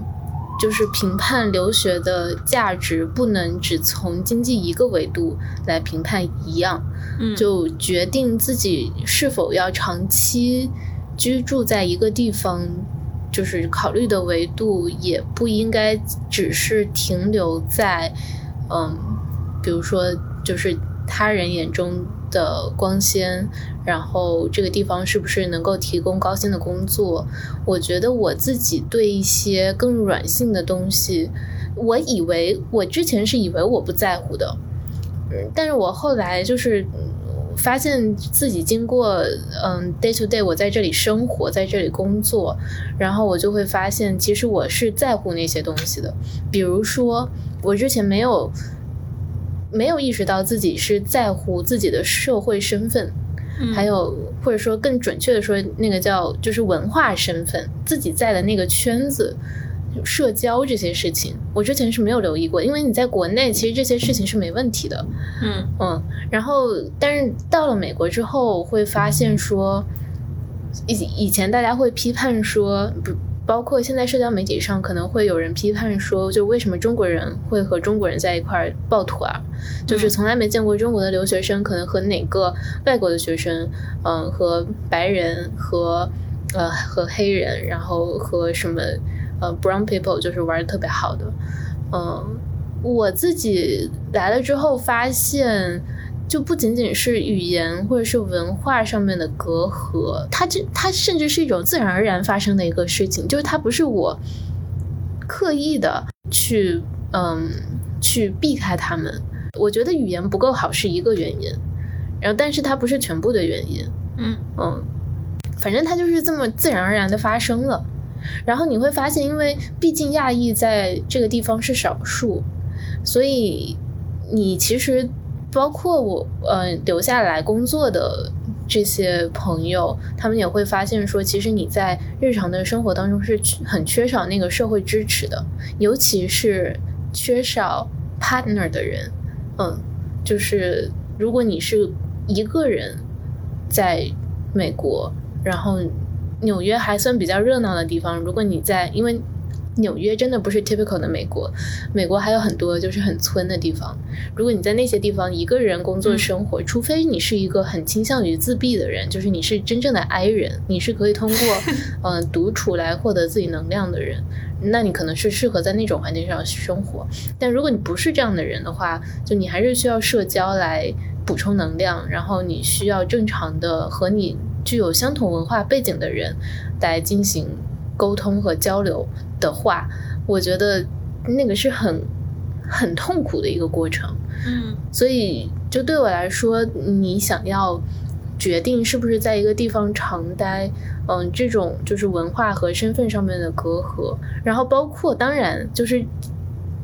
就是评判留学的价值，不能只从经济一个维度来评判一样，就决定自己是否要长期居住在一个地方，就是考虑的维度也不应该只是停留在，嗯，比如说就是他人眼中。的光鲜，然后这个地方是不是能够提供高薪的工作？我觉得我自己对一些更软性的东西，我以为我之前是以为我不在乎的，嗯，但是我后来就是发现自己经过嗯 day to day 我在这里生活，在这里工作，然后我就会发现，其实我是在乎那些东西的，比如说我之前没有。没有意识到自己是在乎自己的社会身份，还有或者说更准确的说，那个叫就是文化身份，自己在的那个圈子、社交这些事情，我之前是没有留意过。因为你在国内，其实这些事情是没问题的。嗯嗯，然后但是到了美国之后，会发现说，以以前大家会批判说不。包括现在社交媒体上可能会有人批判说，就为什么中国人会和中国人在一块儿抱团儿？就是从来没见过中国的留学生可能和哪个外国的学生，嗯，和白人和呃和黑人，然后和什么呃 brown people 就是玩的特别好的。嗯，我自己来了之后发现。就不仅仅是语言或者是文化上面的隔阂，它这它甚至是一种自然而然发生的一个事情，就是它不是我刻意的去嗯去避开他们。我觉得语言不够好是一个原因，然后但是它不是全部的原因。嗯嗯，反正它就是这么自然而然的发生了。然后你会发现，因为毕竟亚裔在这个地方是少数，所以你其实。包括我，呃，留下来工作的这些朋友，他们也会发现说，其实你在日常的生活当中是很缺少那个社会支持的，尤其是缺少 partner 的人。嗯，就是如果你是一个人在美国，然后纽约还算比较热闹的地方，如果你在，因为纽约真的不是 typical 的美国，美国还有很多就是很村的地方。如果你在那些地方一个人工作生活，除非你是一个很倾向于自闭的人，就是你是真正的 I 人，你是可以通过嗯 独处来获得自己能量的人，那你可能是适合在那种环境上生活。但如果你不是这样的人的话，就你还是需要社交来补充能量，然后你需要正常的和你具有相同文化背景的人来进行。沟通和交流的话，我觉得那个是很很痛苦的一个过程。嗯，所以就对我来说，你想要决定是不是在一个地方长待，嗯，这种就是文化和身份上面的隔阂，然后包括当然就是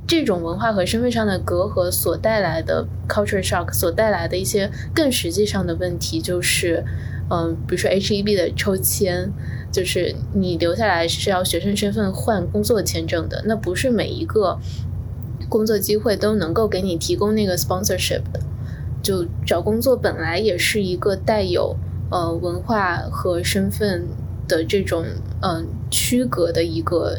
这种文化和身份上的隔阂所带来的 culture shock 所带来的一些更实际上的问题，就是嗯，比如说 H E B 的抽签。就是你留下来是要学生身份换工作签证的，那不是每一个工作机会都能够给你提供那个 sponsorship 的。就找工作本来也是一个带有呃文化和身份的这种嗯区隔的一个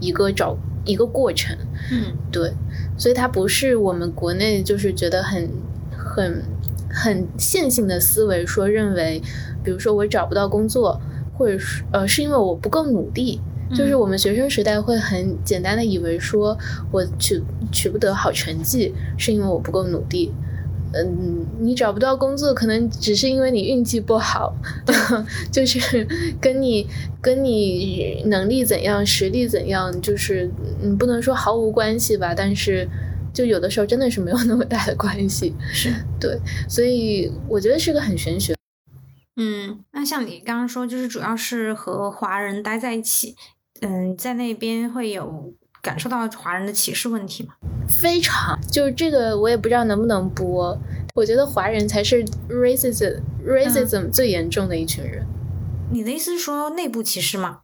一个找一个过程。嗯，对，所以它不是我们国内就是觉得很很很线性的思维说认为，比如说我找不到工作。或者是呃，是因为我不够努力，就是我们学生时代会很简单的以为说，我取取不得好成绩是因为我不够努力。嗯，你找不到工作可能只是因为你运气不好，就是跟你跟你能力怎样、实力怎样，就是嗯，不能说毫无关系吧，但是就有的时候真的是没有那么大的关系。是 对，所以我觉得是个很玄学。嗯，那像你刚刚说，就是主要是和华人待在一起，嗯，在那边会有感受到华人的歧视问题吗？非常，就是这个我也不知道能不能播。我觉得华人才是 racism racism 最严重的一群人。你的意思是说内部歧视吗？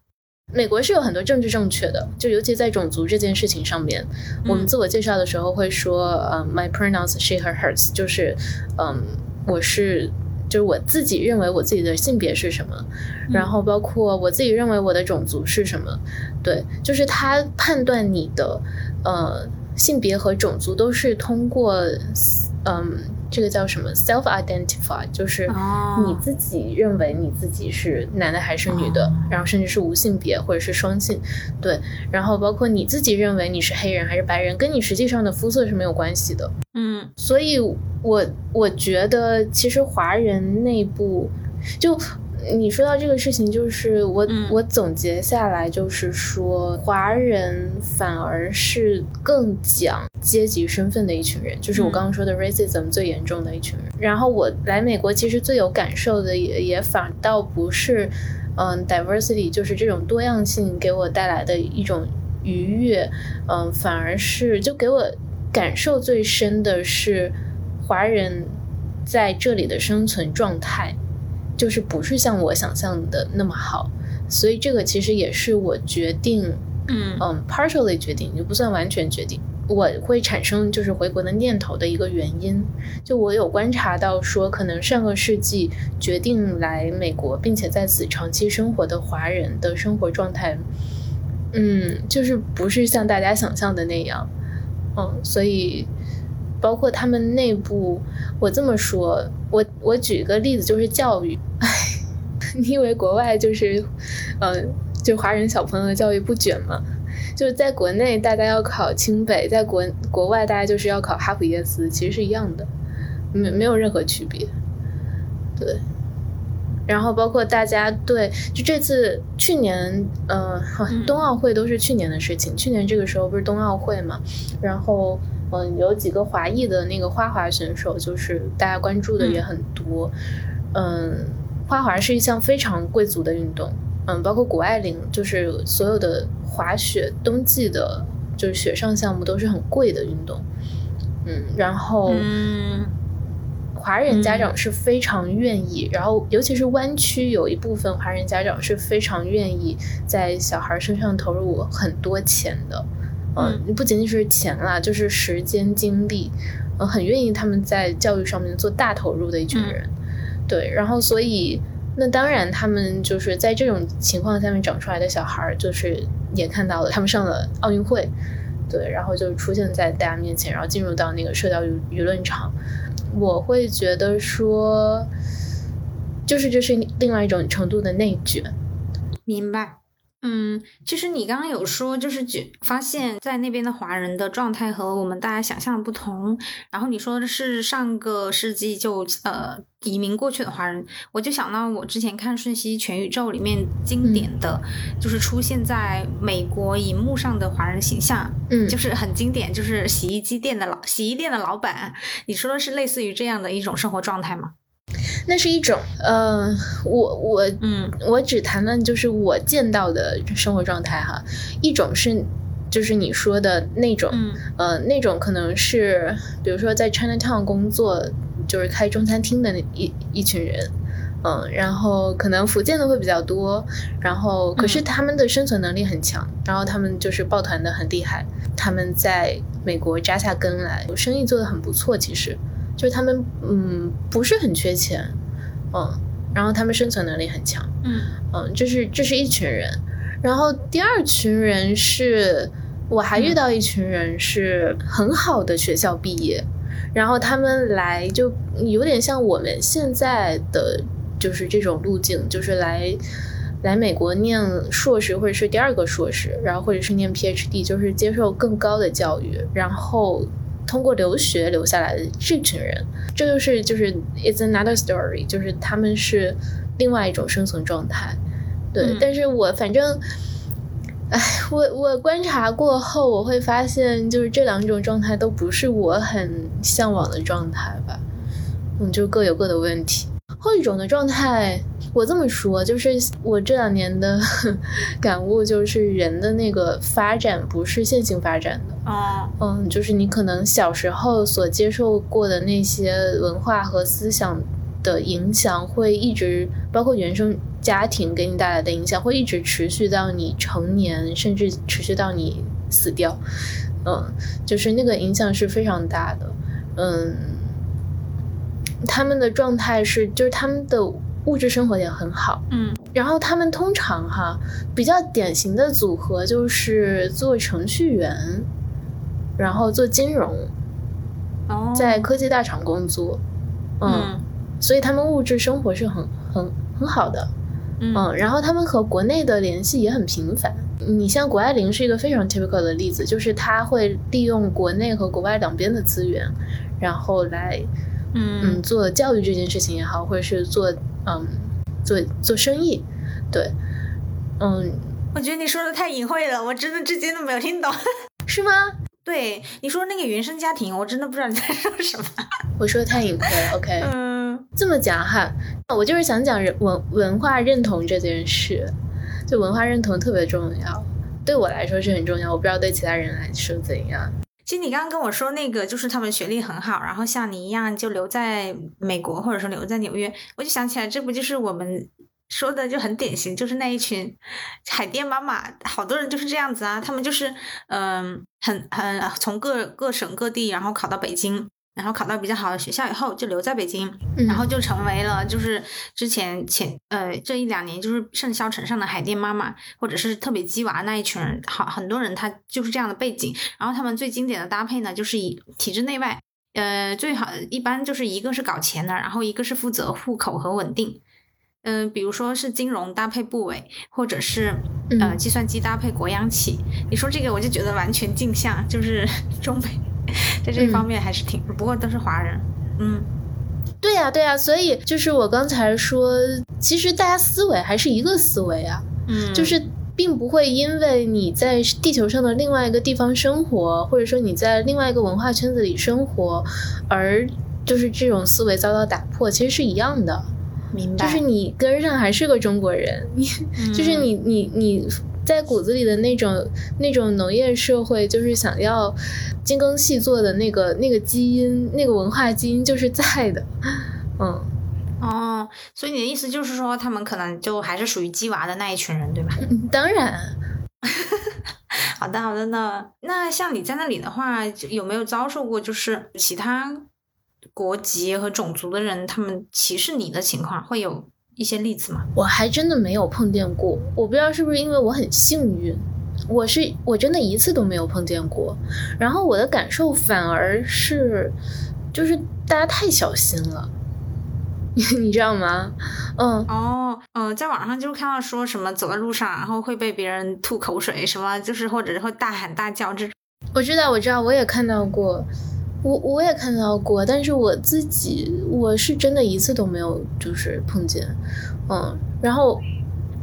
美国是有很多政治正确的，就尤其在种族这件事情上面，我们自我介绍的时候会说，呃，my pronouns she her hers，就是，嗯，我是。就是我自己认为我自己的性别是什么，然后包括我自己认为我的种族是什么，对，就是他判断你的呃性别和种族都是通过嗯这个叫什么？self identify，就是你自己认为你自己是男的还是女的，然后甚至是无性别或者是双性，对，然后包括你自己认为你是黑人还是白人，跟你实际上的肤色是没有关系的，嗯，所以。我我觉得其实华人内部，就你说到这个事情，就是我我总结下来就是说，华人反而是更讲阶级身份的一群人，就是我刚刚说的 racism 最严重的一群人。然后我来美国其实最有感受的也也反倒不是嗯 diversity，就是这种多样性给我带来的一种愉悦，嗯，反而是就给我感受最深的是。华人在这里的生存状态，就是不是像我想象的那么好，所以这个其实也是我决定，嗯嗯，partially 决定，就不算完全决定，我会产生就是回国的念头的一个原因。就我有观察到说，可能上个世纪决定来美国并且在此长期生活的华人的生活状态，嗯，就是不是像大家想象的那样，嗯，所以。包括他们内部，我这么说，我我举一个例子，就是教育。唉，你以为国外就是，呃，就华人小朋友的教育不卷吗？就是在国内大家要考清北，在国国外大家就是要考哈普耶斯，其实是一样的，没没有任何区别。对。然后包括大家对，就这次去年，呃，冬奥会都是去年的事情。去年这个时候不是冬奥会嘛，然后。嗯，有几个华裔的那个花滑选手，就是大家关注的也很多。嗯，花滑是一项非常贵族的运动。嗯，包括谷爱凌，就是所有的滑雪冬季的，就是雪上项目都是很贵的运动。嗯，然后，华人家长是非常愿意，然后尤其是湾区有一部分华人家长是非常愿意在小孩身上投入很多钱的。嗯，不仅仅是钱啦，就是时间精力，呃，很愿意他们在教育上面做大投入的一群人，对，然后所以那当然他们就是在这种情况下面长出来的小孩，就是也看到了，他们上了奥运会，对，然后就出现在大家面前，然后进入到那个社交舆舆论场，我会觉得说，就是这是另外一种程度的内卷。明白。嗯，其实你刚刚有说，就是觉发现，在那边的华人的状态和我们大家想象的不同。然后你说的是上个世纪就呃移民过去的华人，我就想到我之前看《瞬息全宇宙》里面经典的就是出现在美国荧幕上的华人形象，嗯，就是很经典，就是洗衣机店的老洗衣店的老板。你说的是类似于这样的一种生活状态吗？那是一种，呃，我我嗯，我只谈论就是我见到的生活状态哈。一种是，就是你说的那种，嗯呃，那种可能是，比如说在 Chinatown 工作，就是开中餐厅的那一一群人，嗯，然后可能福建的会比较多，然后可是他们的生存能力很强，然后他们就是抱团的很厉害，他们在美国扎下根来，生意做得很不错，其实。就是他们，嗯，不是很缺钱，嗯，然后他们生存能力很强，嗯嗯，这是这是一群人，然后第二群人是，我还遇到一群人是很好的学校毕业，然后他们来就有点像我们现在的就是这种路径，就是来来美国念硕士或者是第二个硕士，然后或者是念 PhD，就是接受更高的教育，然后。通过留学留下来的这群人，这就是就是 it's another story，就是他们是另外一种生存状态。对，但是我反正，哎，我我观察过后，我会发现，就是这两种状态都不是我很向往的状态吧。嗯，就各有各的问题。后一种的状态，我这么说，就是我这两年的 感悟，就是人的那个发展不是线性发展的。哦，嗯，就是你可能小时候所接受过的那些文化和思想的影响，会一直包括原生家庭给你带来的影响，会一直持续到你成年，甚至持续到你死掉。嗯，就是那个影响是非常大的。嗯，他们的状态是，就是他们的物质生活也很好。嗯，然后他们通常哈比较典型的组合就是做程序员。然后做金融，在科技大厂工作，嗯，所以他们物质生活是很很很好的，嗯，然后他们和国内的联系也很频繁。你像谷爱凌是一个非常 typical 的例子，就是他会利用国内和国外两边的资源，然后来，嗯做教育这件事情也好，或者是做嗯做做生意，对，嗯，我觉得你说的太隐晦了，我真的至今都没有听懂，是吗？对你说那个原生家庭，我真的不知道你在说什么。我说的太隐晦了，OK？嗯，这么讲哈，我就是想讲人文文化认同这件事，就文化认同特别重要，对我来说是很重要，我不知道对其他人来说怎样。其实你刚刚跟我说那个，就是他们学历很好，然后像你一样就留在美国，或者说留在纽约，我就想起来，这不就是我们。说的就很典型，就是那一群海淀妈妈，好多人就是这样子啊。他们就是，嗯，很很从各各省各地，然后考到北京，然后考到比较好的学校以后，就留在北京，然后就成为了就是之前前呃这一两年就是盛嚣尘上的海淀妈妈，或者是特别鸡娃那一群人。好，很多人他就是这样的背景。然后他们最经典的搭配呢，就是以体制内外，呃，最好一般就是一个是搞钱的，然后一个是负责户口和稳定。嗯，比如说是金融搭配部委，或者是呃计算机搭配国央企。你说这个，我就觉得完全镜像，就是 中美 在这方面还是挺，不过都是华人。嗯，对呀，对呀，所以就是我刚才说，其实大家思维还是一个思维啊。嗯，就是并不会因为你在地球上的另外一个地方生活，或者说你在另外一个文化圈子里生活，而就是这种思维遭到打破，其实是一样的。明白，就是你根上还是个中国人，你就是你你你在骨子里的那种那种农业社会，就是想要精耕细作的那个那个基因，那个文化基因就是在的，嗯，哦，所以你的意思就是说，他们可能就还是属于鸡娃的那一群人，对吧？当然，好的好的呢。那像你在那里的话，有没有遭受过就是其他？国籍和种族的人，他们歧视你的情况会有一些例子吗？我还真的没有碰见过，我不知道是不是因为我很幸运，我是我真的一次都没有碰见过，然后我的感受反而是，就是大家太小心了，你知道吗？嗯，哦，嗯，在网上就是看到说什么走在路上，然后会被别人吐口水，什么就是或者会大喊大叫这种。我知道，我知道，我也看到过，我我也看到过，但是我自己我是真的一次都没有就是碰见，嗯，然后。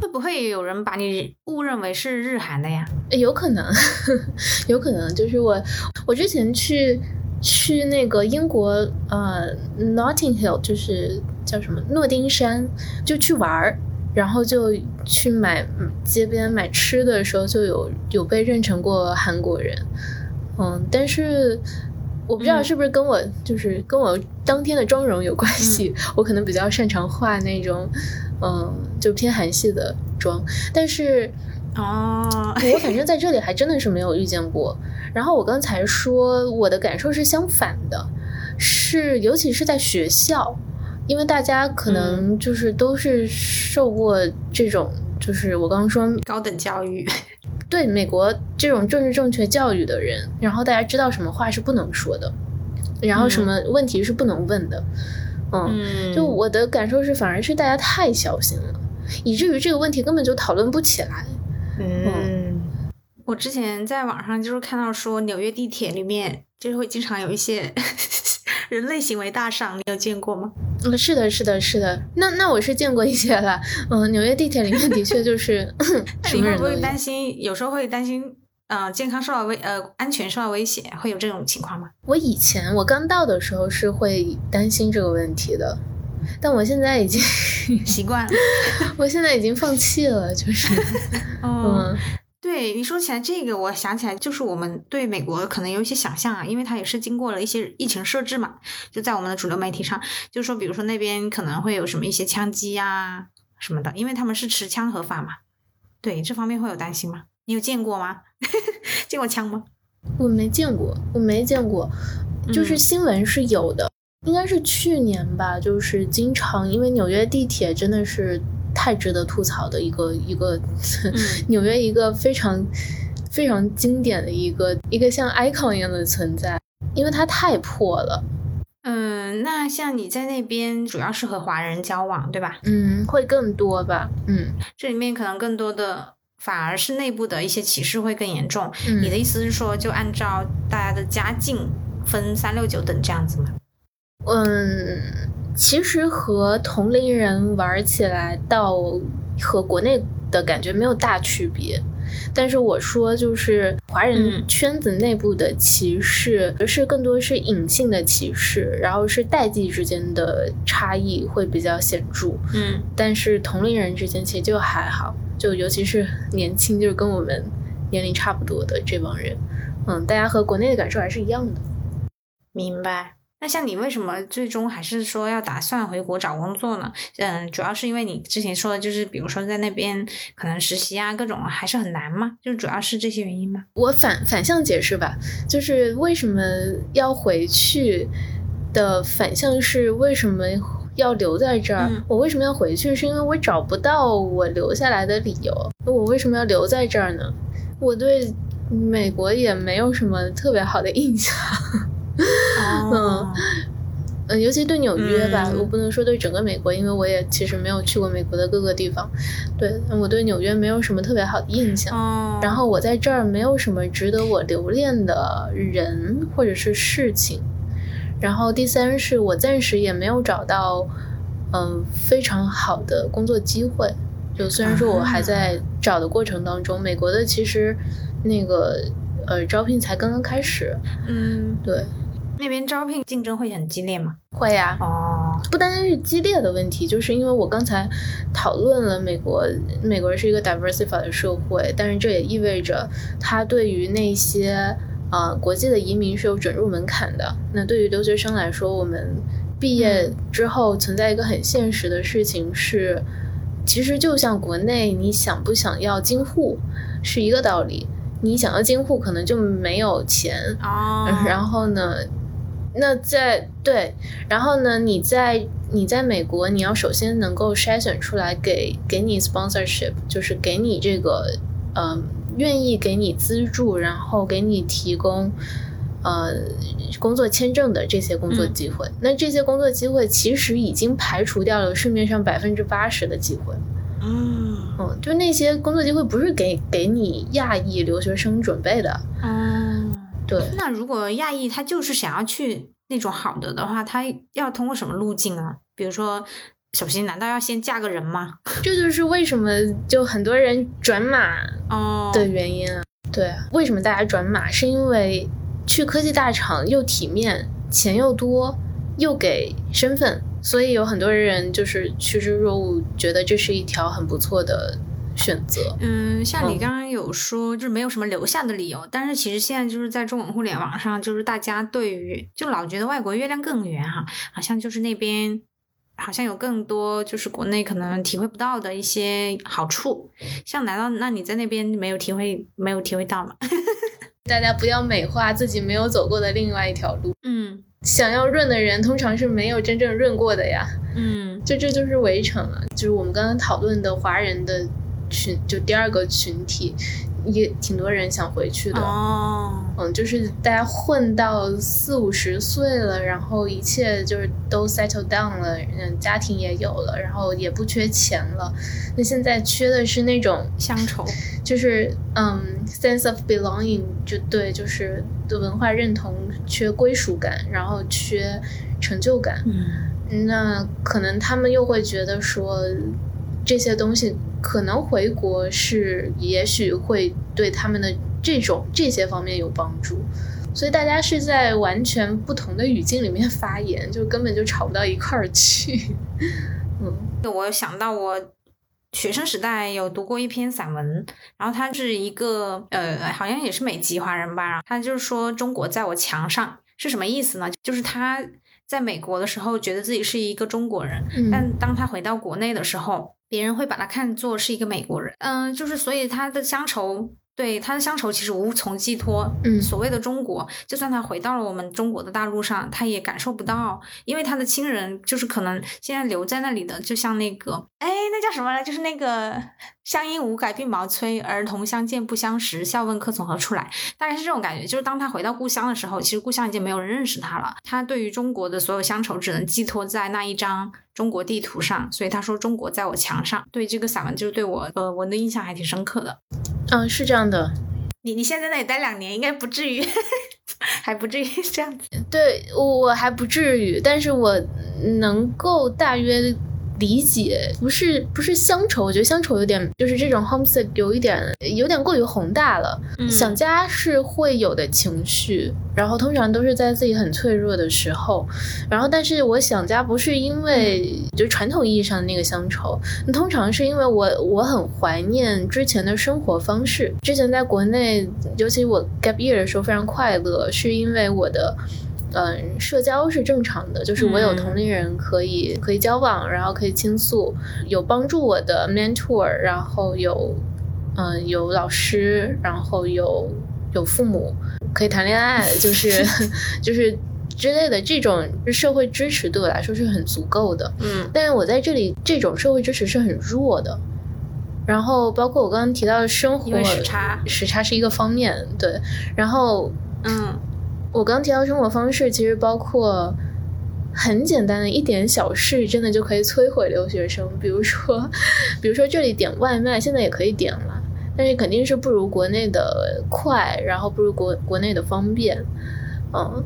会不会有人把你误认为是日韩的呀？有可能，有可能。就是我，我之前去去那个英国，呃，Notting Hill，就是叫什么诺丁山，就去玩儿，然后就去买街边买吃的时候，就有有被认成过韩国人。嗯，但是我不知道是不是跟我就是跟我当天的妆容有关系，我可能比较擅长画那种。嗯，就偏韩系的妆，但是哦，我反正在这里还真的是没有遇见过。然后我刚才说我的感受是相反的，是尤其是在学校，因为大家可能就是都是受过这种，就是我刚刚说高等教育，对美国这种政治正确教育的人，然后大家知道什么话是不能说的，然后什么问题是不能问的。嗯，就我的感受是，反而是大家太小心了，以至于这个问题根本就讨论不起来。嗯，我之前在网上就是看到说，纽约地铁里面就会经常有一些人类行为大赏，你有见过吗？嗯，是的，是的，是的。那那我是见过一些了。嗯，纽约地铁里面的确就是，那你会不会担心？有时候会担心。嗯，健康受到威呃，安全受到威胁，会有这种情况吗？我以前我刚到的时候是会担心这个问题的，但我现在已经习惯了，我现在已经放弃了，就是，嗯，对你说起来这个，我想起来就是我们对美国可能有一些想象啊，因为它也是经过了一些疫情设置嘛，就在我们的主流媒体上，就说比如说那边可能会有什么一些枪击啊什么的，因为他们是持枪合法嘛，对这方面会有担心吗？你有见过吗？见过枪吗？我没见过，我没见过，就是新闻是有的，应该是去年吧。就是经常因为纽约地铁真的是太值得吐槽的一个一个 纽约一个非常非常经典的一个一个像 icon 一样的存在，因为它太破了。嗯，那像你在那边主要是和华人交往，对吧？嗯，会更多吧。嗯，这里面可能更多的。反而是内部的一些歧视会更严重。你的意思是说，就按照大家的家境分三六九等这样子吗？嗯，其实和同龄人玩起来，到和国内的感觉没有大区别。但是我说，就是华人圈子内部的歧视，是更多是隐性的歧视，然后是代际之间的差异会比较显著。嗯，但是同龄人之间其实就还好。就尤其是年轻，就是跟我们年龄差不多的这帮人，嗯，大家和国内的感受还是一样的。明白。那像你为什么最终还是说要打算回国找工作呢？嗯，主要是因为你之前说的，就是比如说在那边可能实习啊，各种还是很难吗？就主要是这些原因吗？我反反向解释吧，就是为什么要回去的反向是为什么？要留在这儿，我为什么要回去？是因为我找不到我留下来的理由。我为什么要留在这儿呢？我对美国也没有什么特别好的印象。嗯嗯，尤其对纽约吧，我不能说对整个美国，因为我也其实没有去过美国的各个地方。对，我对纽约没有什么特别好的印象。然后我在这儿没有什么值得我留恋的人或者是事情。然后第三是我暂时也没有找到，嗯，非常好的工作机会。就虽然说我还在找的过程当中，美国的其实那个呃招聘才刚刚开始。嗯，对。那边招聘竞争会很激烈吗？会呀。哦。不单单是激烈的问题，就是因为我刚才讨论了美国，美国是一个 diversified 的社会，但是这也意味着它对于那些。啊，国际的移民是有准入门槛的。那对于留学生来说，我们毕业之后存在一个很现实的事情是，其实就像国内你想不想要京沪是一个道理。你想要京沪，可能就没有钱啊。然后呢，那在对，然后呢，你在你在美国，你要首先能够筛选出来给给你 sponsorship，就是给你这个嗯。愿意给你资助，然后给你提供呃工作签证的这些工作机会。那这些工作机会其实已经排除掉了市面上百分之八十的机会。嗯嗯，就那些工作机会不是给给你亚裔留学生准备的。嗯，对，那如果亚裔他就是想要去那种好的的话，他要通过什么路径啊？比如说，首先难道要先嫁个人吗？这就是为什么就很多人转码哦，的原因啊。对啊，为什么大家转码？是因为去科技大厂又体面，钱又多，又给身份，所以有很多人就是趋之若鹜，觉得这是一条很不错的选择。嗯，像你嗯刚刚有说，就是没有什么留下的理由，但是其实现在就是在中文互联网上，就是大家对于就老觉得外国月亮更圆哈，好像就是那边好像有更多就是国内可能体会不到的一些好处。像难道那你在那边没有体会没有体会到吗？大家不要美化自己没有走过的另外一条路。嗯想要润的人，通常是没有真正润过的呀。嗯就这就是围城了，就是我们刚刚讨论的华人的群，就第二个群体，也挺多人想回去的。哦，嗯，就是大家混到四五十岁了，然后一切就是都 settle down 了，嗯，家庭也有了，然后也不缺钱了。那现在缺的是那种，乡愁。就是嗯，sense of belonging，就对，就是对文化认同缺归属感，然后缺成就感。嗯那可能他们又会觉得说，这些东西可能回国是也许会对他们的这种这些方面有帮助，所以大家是在完全不同的语境里面 发言，就根本就吵不到一块儿去。嗯我想到我学生时代有读过一篇散文，然后他是一个呃，好像也是美籍华人吧，他就是说中国在我墙上是什么意思呢？就是他在美国的时候觉得自己是一个中国人，嗯但当他回到国内的时候，别人会把他看作是一个美国人。嗯，就是所以他的乡愁。对他的乡愁其实无从寄托，嗯所谓的中国，就算他回到了我们中国的大陆上，他也感受不到，因为他的亲人就是可能现在留在那里的，就像那个，哎，那叫什么来？就是那个乡音无改鬓毛衰，儿童相见不相识，笑问客从何处来。大概是这种感觉，就是当他回到故乡的时候，其实故乡已经没有人认识他了，他对于中国的所有乡愁只能寄托在那一张中国地图上，所以他说中国在我墙上。对这个散文，就是对我呃我的印象还挺深刻的。嗯，是这样的。你你现在在那里待两年，应该不至于，还不至于这样子。对我我还不至于，但是我能够大约理解，不是不是乡愁，我觉得乡愁有点就是这种 homesick 有一点有点过于宏大了。嗯想家是会有的情绪，然后通常都是在自己很脆弱的时候，然后但是我想家不是因为就传统意义上的那个乡愁，通常是因为我我很怀念之前的生活方式。之前在国内，尤其我 gap year 的时候非常快乐，是因为我的。嗯，社交是正常的，就是我有嗯同龄人可以、可以交往，然后可以倾诉，有帮助我的 mentor，然后有嗯有老师，然后有有父母可以谈恋爱，就是 就是之类的这种社会支持对我来说是很足够的。嗯但是我在这里这种社会支持是很弱的。然后包括我刚刚提到的生活时差时差是一个方面，对。然后嗯我刚提到生活方式，其实包括很简单的一点小事，真的就可以摧毁留学生。比如说，比如说这里点外卖，现在也可以点了，但是肯定是不如国内的快，然后不如国国内的方便，嗯，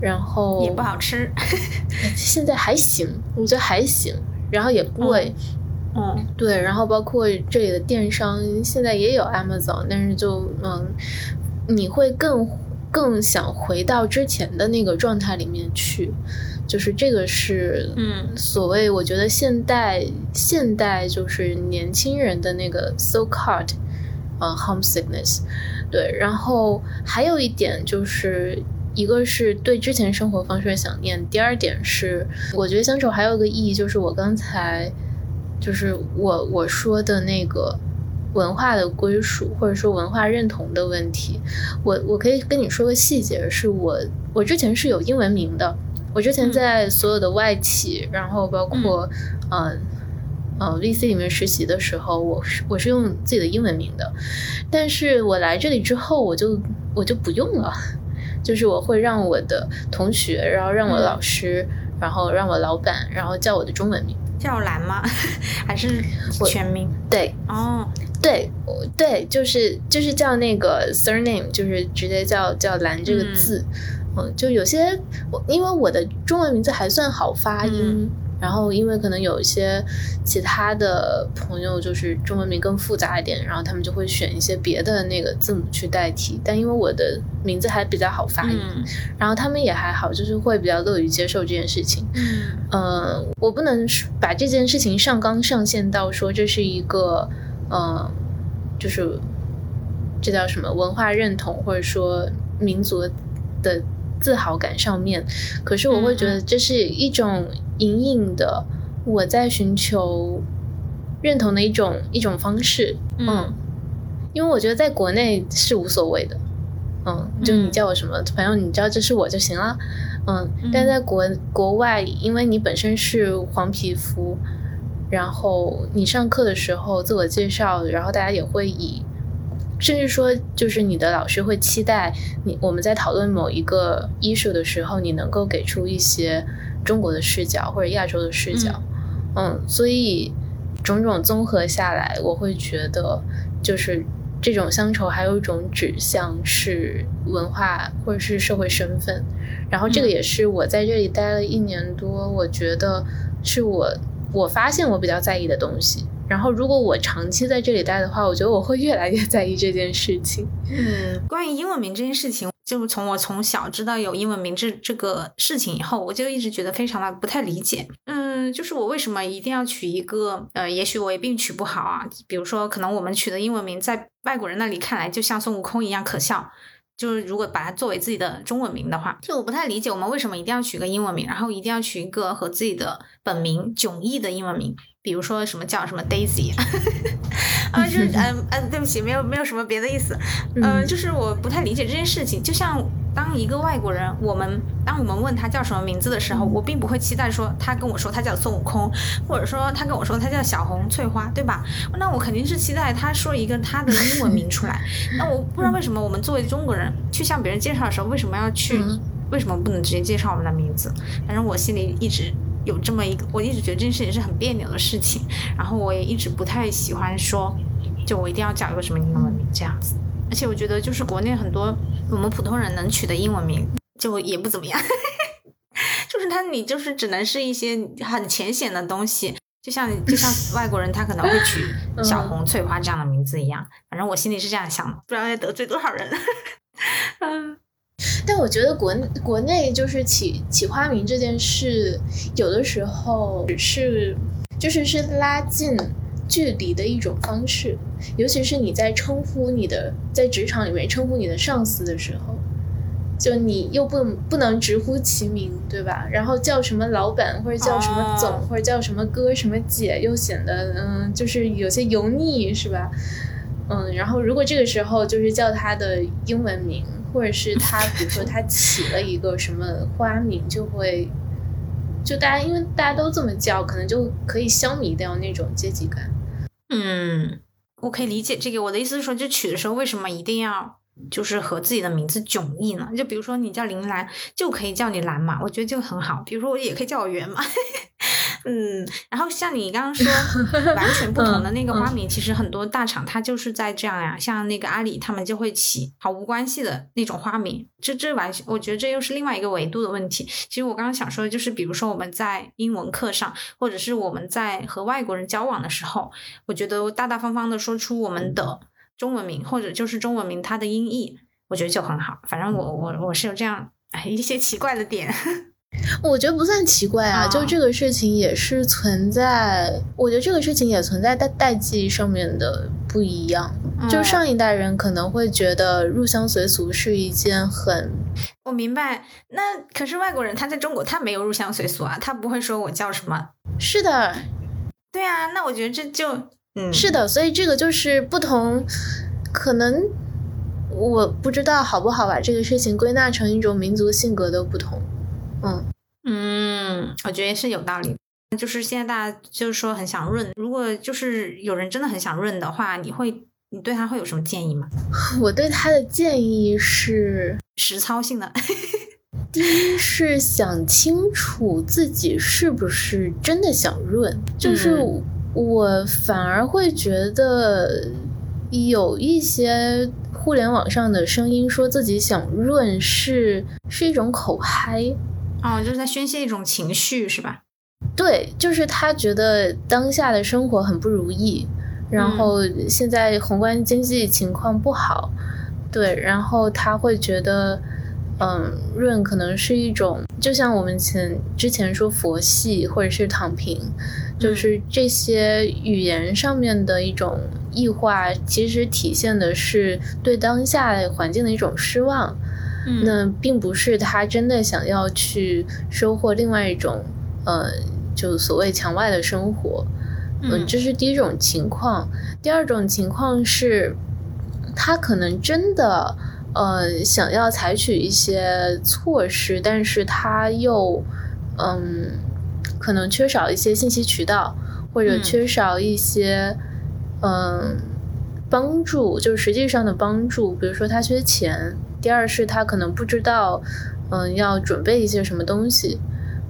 然后也不好吃。现在还行，我觉得还行，然后也贵。嗯对，然后包括这里的电商，现在也有 Amazon，但是就嗯，你会更更想回到之前的那个状态里面去，就是这个是嗯所谓我觉得现代现代就是年轻人的那个 so called 呃 homesickness，对，然后还有一点就是。一个是对之前生活方式的想念，第二点是我觉得乡愁还有个意义，就是我刚才就是我我说的那个文化的归属，或者说文化认同的问题。我我可以跟你说个细节，是我我之前是有英文名的，我之前嗯。在所有的外企，然后包括嗯。呃 VC 里面实习的时候，我是我是用自己的英文名的，但是我来这里之后，我就我就不用了，就是我会让我的同学，然后让我老师，然后让我老板，然后叫我的中文名，叫蓝吗？还是全名？对，哦，对，对，就是就是叫那个 surname，就是直接叫叫蓝这个字。嗯，就有些我因为我的中文名字还算好发音，然后因为可能有一些其他的朋友就是中文名更复杂一点，然后他们就会选一些别的那个字母去代替。但因为我的名字还比较好发音，然后他们也还好，就是会比较乐于接受这件事情。嗯，呃，我不能把这件事情上纲上线到说这是一个呃，就是这叫什么文化认同或者说民族的。自豪感上面，可是我会觉得这是一种隐隐的我在寻求认同的一种一种方式，嗯，因为我觉得在国内是无所谓的，嗯，就你叫我什么，反正你知道这是我就行了，嗯，但在国国外，因为你本身是黄皮肤，然后你上课的时候自我介绍，然后大家也会以。甚至说，就是你的老师会期待你，我们在讨论某一个艺术的时候，你能够给出一些中国的视角或者亚洲的视角。嗯，所以种种综合下来，我会觉得，就是这种乡愁还有一种指向是文化或者是社会身份。然后这个也是我在这里待了一年多，我觉得是我我发现我比较在意的东西。然后，如果我长期在这里待的话，我觉得我会越来越在意这件事情。嗯，关于英文名这件事情，就是从我从小知道有英文名这这个事情以后，我就一直觉得非常的不太理解。嗯，就是我为什么一定要取一个呃，也许我也并取不好啊。比如说，可能我们取的英文名在外国人那里看来就像孙悟空一样可笑。就是如果把它作为自己的中文名的话，就我不太理解我们为什么一定要取个英文名，然后一定要取一个和自己的本名迥异的英文名。比如说什么叫什么 Daisy，啊，就是 嗯嗯，对不起，没有没有什么别的意思，嗯，就是我不太理解这件事情。就像当一个外国人，我们当我们问他叫什么名字的时候，我并不会期待说他跟我说他叫孙悟空，或者说他跟我说他叫小红翠花，对吧？那我肯定是期待他说一个他的英文名出来。那我不知道为什么我们作为中国人去向别人介绍的时候，为什么要去？为什么不能直接介绍我们的名字？反正我心里一直。有这么一个，我一直觉得这件事情是很别扭的事情，然后我也一直不太喜欢说，就我一定要叫一个什么英文名这样子。而且我觉得，就是国内很多我们普通人能取的英文名，就也不怎么样，就是他你就是只能是一些很浅显的东西，就像就像外国人他可能会取小红翠花这样的名字一样。反正我心里是这样想的，不知道要得罪多少人。嗯。但我觉得国国内就是起起花名这件事，有的时候只是就是是拉近距离的一种方式，尤其是你在称呼你的在职场里面称呼你的上司的时候，就你又不不能直呼其名，对吧？然后叫什么老板或者叫什么总或者叫什么哥什么姐，又显得嗯就是有些油腻，是吧？嗯，然后如果这个时候就是叫他的英文名。或者是他，比如说他起了一个什么花名，就会就大家因为大家都这么叫，可能就可以消弭掉那种阶级感。嗯，我可以理解这个。我的意思是说，就取的时候为什么一定要就是和自己的名字迥异呢？就比如说你叫林兰，就可以叫你兰嘛，我觉得就很好。比如说我也可以叫我圆嘛。嗯，然后像你刚刚说 完全不同的那个花名，其实很多大厂它就是在这样呀，像那个阿里他们就会起毫无关系的那种花名，这这完全我觉得这又是另外一个维度的问题。其实我刚刚想说的就是，比如说我们在英文课上，或者是我们在和外国人交往的时候，我觉得大大方方的说出我们的中文名，或者就是中文名它的音译，我觉得就很好。反正我我我是有这样哎一些奇怪的点。我觉得不算奇怪啊，就这个事情也是存在。我觉得这个事情也存在代代际上面的不一样。就上一代人可能会觉得入乡随俗是一件很……我明白。那可是外国人他在中国他没有入乡随俗啊，他不会说我叫什么。是的，对啊。那我觉得这就嗯，是的。所以这个就是不同，可能我不知道好不好把这个事情归纳成一种民族性格的不同。嗯嗯，我觉得是有道理。就是现在大家就是说很想润，如果就是有人真的很想润的话，你会你对他会有什么建议吗？我对他的建议是 实操性的。第一是想清楚自己是不是真的想润，就是我反而会觉得有一些互联网上的声音说自己想润是是一种口嗨，哦，就是在宣泄一种情绪是吧？对，就是他觉得当下的生活很不如意，然后现在宏观经济情况不好，对，然后他会觉得。嗯，润可能是一种，就像我们前之前说佛系或者是躺平，就是这些语言上面的一种异化，其实体现的是对当下环境的一种失望。嗯，那并不是他真的想要去收获另外一种，呃，就所谓墙外的生活。嗯，这是第一种情况。第二种情况是，他可能真的。呃，想要采取一些措施，但是他又，嗯，可能缺少一些信息渠道，或者缺少一些，嗯，帮助，就是实际上的帮助。比如说他缺钱，第二是他可能不知道，嗯，要准备一些什么东西。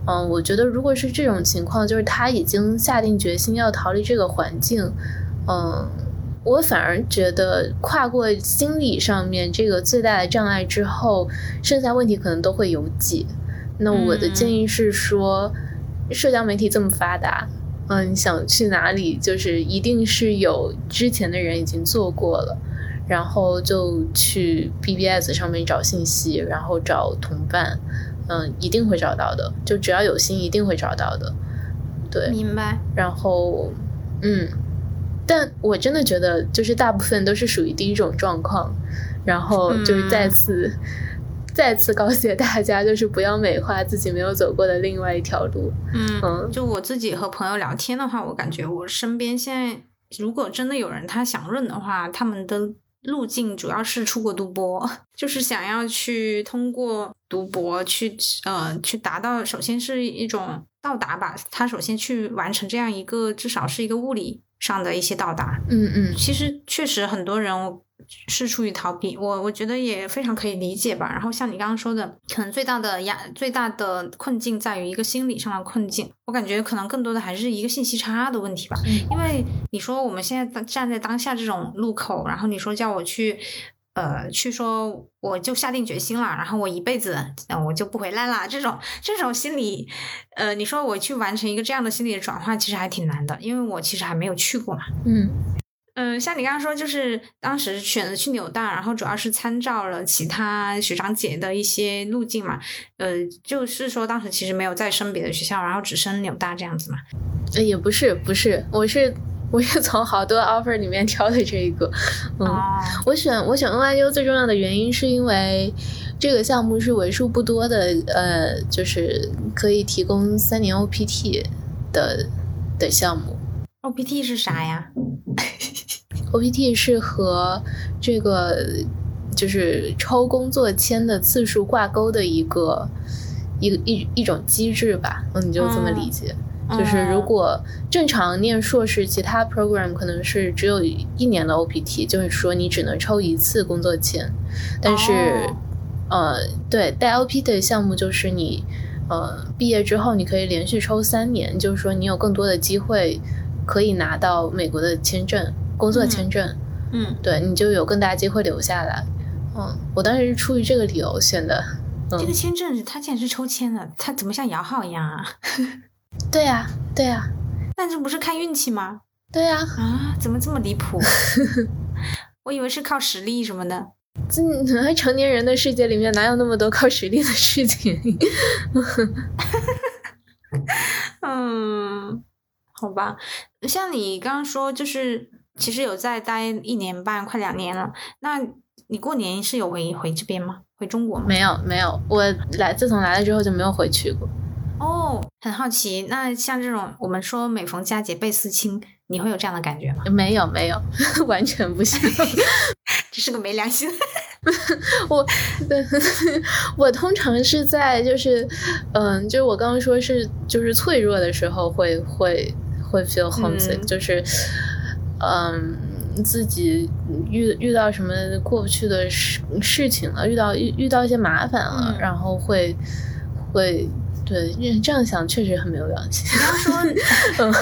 嗯，我觉得如果是这种情况，就是他已经下定决心要逃离这个环境，嗯。我反而觉得跨过心理上面这个最大的障碍之后，剩下问题可能都会有解。那我的建议是说，社交媒体这么发达，嗯，想去哪里就是一定是有之前的人已经做过了，然后就去 BBS 上面找信息，然后找同伴，嗯，一定会找到的。就只要有心，一定会找到的。对，明白。然后，嗯。但我真的觉得，就是大部分都是属于第一种状况，然后就是再次、再次告诫大家，就是不要美化自己没有走过的另外一条路。嗯，就我自己和朋友聊天的话，我感觉我身边现在，如果真的有人他想润的话，他们的路径主要是出国读博，就是想要去通过读博去呃去达到，首先是一种到达吧，他首先去完成这样一个至少是一个物理。上的一些到达，嗯嗯，其实确实很多人是出于逃避，我我觉得也非常可以理解吧。然后像你刚刚说的，可能最大的压、最大的困境在于一个心理上的困境。我感觉可能更多的还是一个信息差的问题吧。因为你说我们现在站在当下这种路口，然后你说叫我去。呃，去说我就下定决心了，然后我一辈子，嗯，我就不回来了。这种这种心理，呃，你说我去完成一个这样的心理的转换，其实还挺难的，因为我其实还没有去过嘛。嗯嗯，像你刚刚说，就是当时选择去纽大，然后主要是参照了其他学长姐的一些路径嘛。呃，就是说当时其实没有再升别的学校，然后只升纽大这样子嘛。呃，也不是，不是，我是。我是从好多 offer 里面挑的这一个，嗯，我选我选 NYU 最重要的原因是因为这个项目是为数不多的，呃，就是可以提供三年 OPT 的的项目。OPT 是啥呀？OPT 是和这个就是抽工作签的次数挂钩的一个一个一一种机制吧，嗯，你就这么理解。就是如果正常念硕士，其他 program 可能是只有一年的 OPT，就是说你只能抽一次工作签。但是，呃，对带 OPT 的项目就是你，呃，毕业之后你可以连续抽三年，就是说你有更多的机会可以拿到美国的签证，工作签证。嗯，对你就有更大机会留下来。嗯，我当时是出于这个理由选的。这个签证它竟然是抽签的，它怎么像摇号一样啊？对呀，对呀，但这不是看运气吗？对呀，啊，怎么这么离谱？我以为是靠实力什么的。这 成年人的世界里面哪有那么多靠实力的事情？嗯，好吧。像你刚刚说，就是其实有在待一年半，快两年了。那你过年是有回回这边吗？回中国吗？没有，没有。我来自从来了之后就没有回去过。哦，很好奇，那像这种我们说每逢佳节倍思亲，你会有这样的感觉吗？没有，没有，完全不行，这是个没良心。我，我通常是在就是，嗯，就是我刚刚说是就是脆弱的时候会会会 feel homesick，、嗯就是，嗯，自己遇遇到什么过不去的事事情了，遇到遇遇到一些麻烦了，嗯然后会会。对，因为这样想确实很没有良心。刚刚说，嗯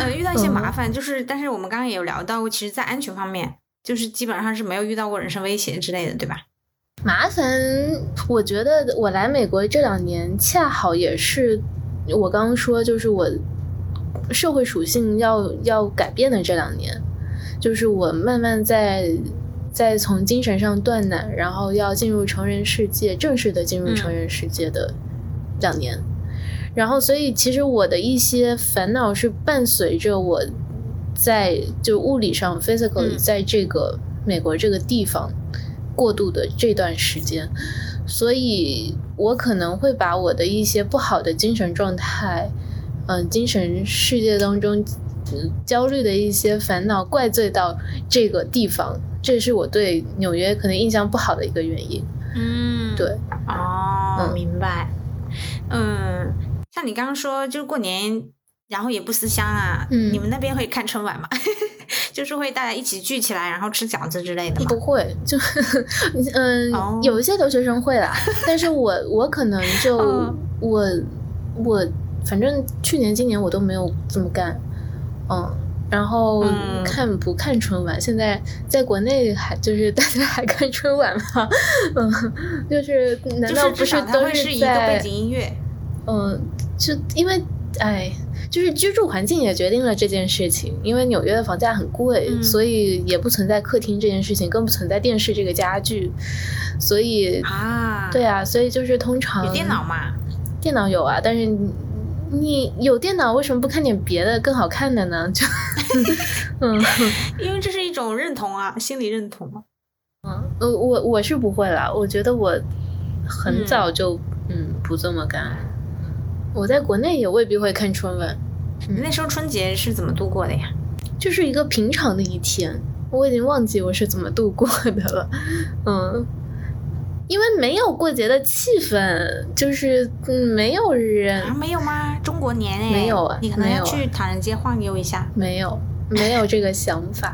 呃，遇到一些麻烦，就是，但是我们刚刚也有聊到过，其实，在安全方面，就是基本上是没有遇到过人身威胁之类的，对吧？麻烦，我觉得我来美国这两年，恰好也是我刚刚说，就是我社会属性要要改变的这两年，就是我慢慢在在从精神上断奶，然后要进入成人世界，正式的进入成人世界的两年。然后，所以其实我的一些烦恼是伴随着我在就物理上 physically 嗯在这个美国这个地方过渡的这段时间，所以我可能会把我的一些不好的精神状态，嗯、精神世界当中、嗯焦虑的一些烦恼怪罪到这个地方，这是我对纽约可能印象不好的一个原因。嗯，对，哦，嗯明白。嗯，像你刚刚说，就是过年，然后也不思乡啊。嗯你们那边会看春晚吗？就是会大家一起聚起来，然后吃饺子之类的吗？不会，就嗯，哦有一些留学生会啦，但是我我可能就、嗯我我反正去年今年我都没有这么干，嗯，然后嗯看不看春晚，现在在国内还就是 大家还看春晚吗？嗯，就是难道不是都是一个在背景音乐。嗯，就因为哎，就是居住环境也决定了这件事情。因为纽约的房价很贵，嗯所以也不存在客厅这件事情，更不存在电视这个家具。所以，啊，对啊，所以就是通常有电脑嘛？电脑有啊，但是你你有电脑，为什么不看点别的更好看的呢？就 嗯因为这是一种认同啊，心理认同啊。嗯，呃我我是不会啦，我觉得我很嗯早就嗯不这么干。我在国内也未必会看春晚。嗯那时候春节是怎么度过的呀？就是一个平常的一天，我已经忘记我是怎么度过的了，嗯，因为没有过节的气氛，就是嗯，没有人，啊，没有吗？中国年哎，没有啊你可能要去唐人街晃悠一下。没有，没有这个想法，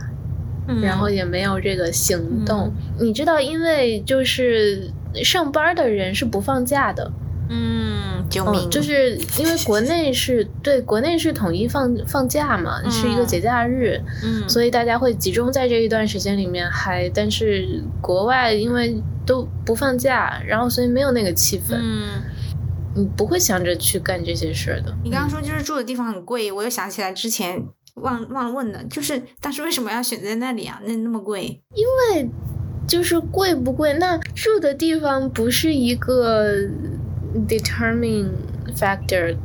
嗯然后也没有这个行动。你知道，因为就是上班的人是不放假的，嗯，救命！嗯，就是因为国内是对国内是统一放放假嘛，是一个嗯节假日，嗯，所以大家会集中在这一段时间里面嗨。但是国外因为都不放假，然后所以没有那个气氛，嗯，你不会想着去干这些事儿的。你刚刚说就是住的地方很贵，我又想起来之前忘忘了问了，就是当时为什么要选在那里啊？那那么贵？因为，就是贵不贵？那住的地方不是一个 determining factor，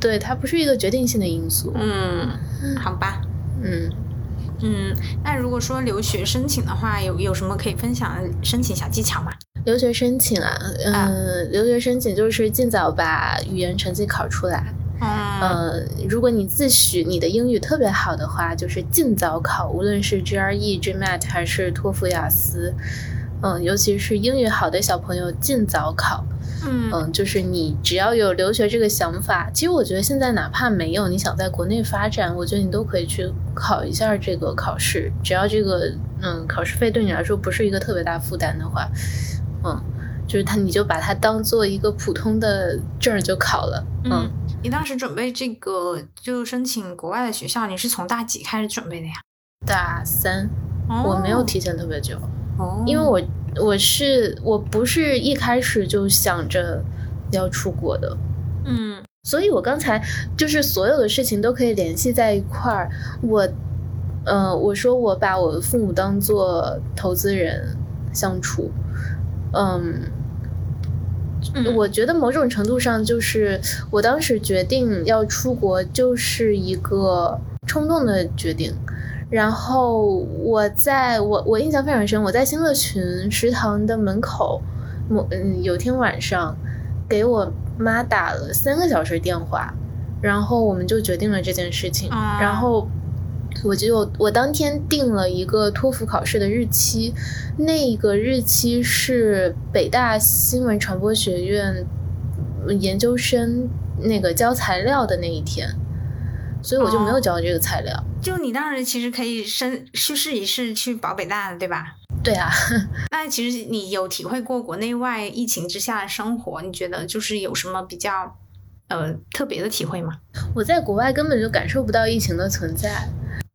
对，它不是一个决定性的因素。嗯，好吧。嗯，嗯，那如果说留学申请的话，有有什么可以分享的申请小技巧吗？留学申请啊，嗯、啊留学申请就是尽早把语言成绩考出来。嗯呃，如果你自诩你的英语特别好的话，就是尽早考，无论是 GRE、GMAT 还是托福、雅思，嗯、尤其是英语好的小朋友尽早考。嗯嗯，就是你只要有留学这个想法，其实我觉得现在哪怕没有，你想在国内发展，我觉得你都可以去考一下这个考试，只要这个嗯考试费对你来说不是一个特别大负担的话，嗯，就是它你就把它当做一个普通的证就考了，嗯，你当时准备这个就申请国外的学校，你是从大几开始准备的呀？大三哦我没有提前特别久，哦，因为我我是我不是一开始就想着要出国的，嗯所以我刚才就是所有的事情都可以联系在一块儿。我，呃，我说我把我父母当做投资人相处，嗯，嗯我觉得某种程度上就是我当时决定要出国，就是一个冲动的决定。然后我在我我印象非常深，我在新乐群食堂的门口，某嗯有天晚上给我妈打了三个小时电话，然后我们就决定了这件事情。啊然后我就我当天定了一个托福考试的日期，那个日期是北大新闻传播学院研究生那个交材料的那一天，所以我就没有交这个材料。就你当时其实可以申去试一试去保北大的，对吧？对啊，那其实你有体会过国内外疫情之下的生活？你觉得就是有什么比较呃特别的体会吗？我在国外根本就感受不到疫情的存在，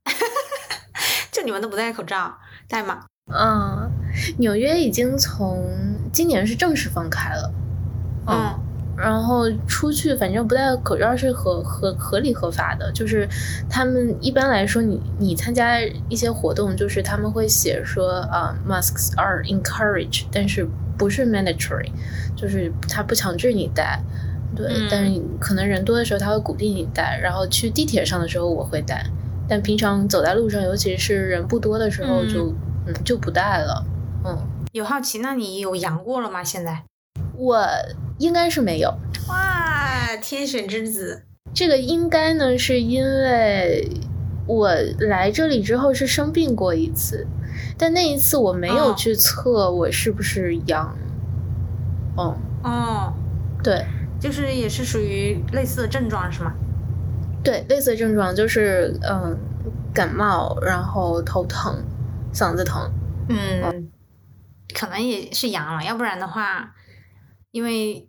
就你们都不戴口罩，戴吗？嗯，纽约已经从今年是正式放开了，嗯。然后出去，反正不戴口罩是合合合理合法的。就是他们一般来说，你你参加一些活动，就是他们会写说啊，masks are encouraged，但是不是 mandatory，就是他不强制你戴。对，但是可能人多的时候他会鼓励你戴。然后去地铁上的时候我会戴，但平常走在路上，尤其是人不多的时候，就嗯就不戴了。嗯，有好奇，那你有阳过了吗？现在？我应该是没有哇，天选之子。这个应该呢，是因为我来这里之后是生病过一次，但那一次我没有去测我是不是阳。哦哦，对，就是也是属于类似的症状是吗？对，类似的症状就是嗯，感冒，然后头疼，嗓子疼。嗯，可能也是阳了，要不然的话。因为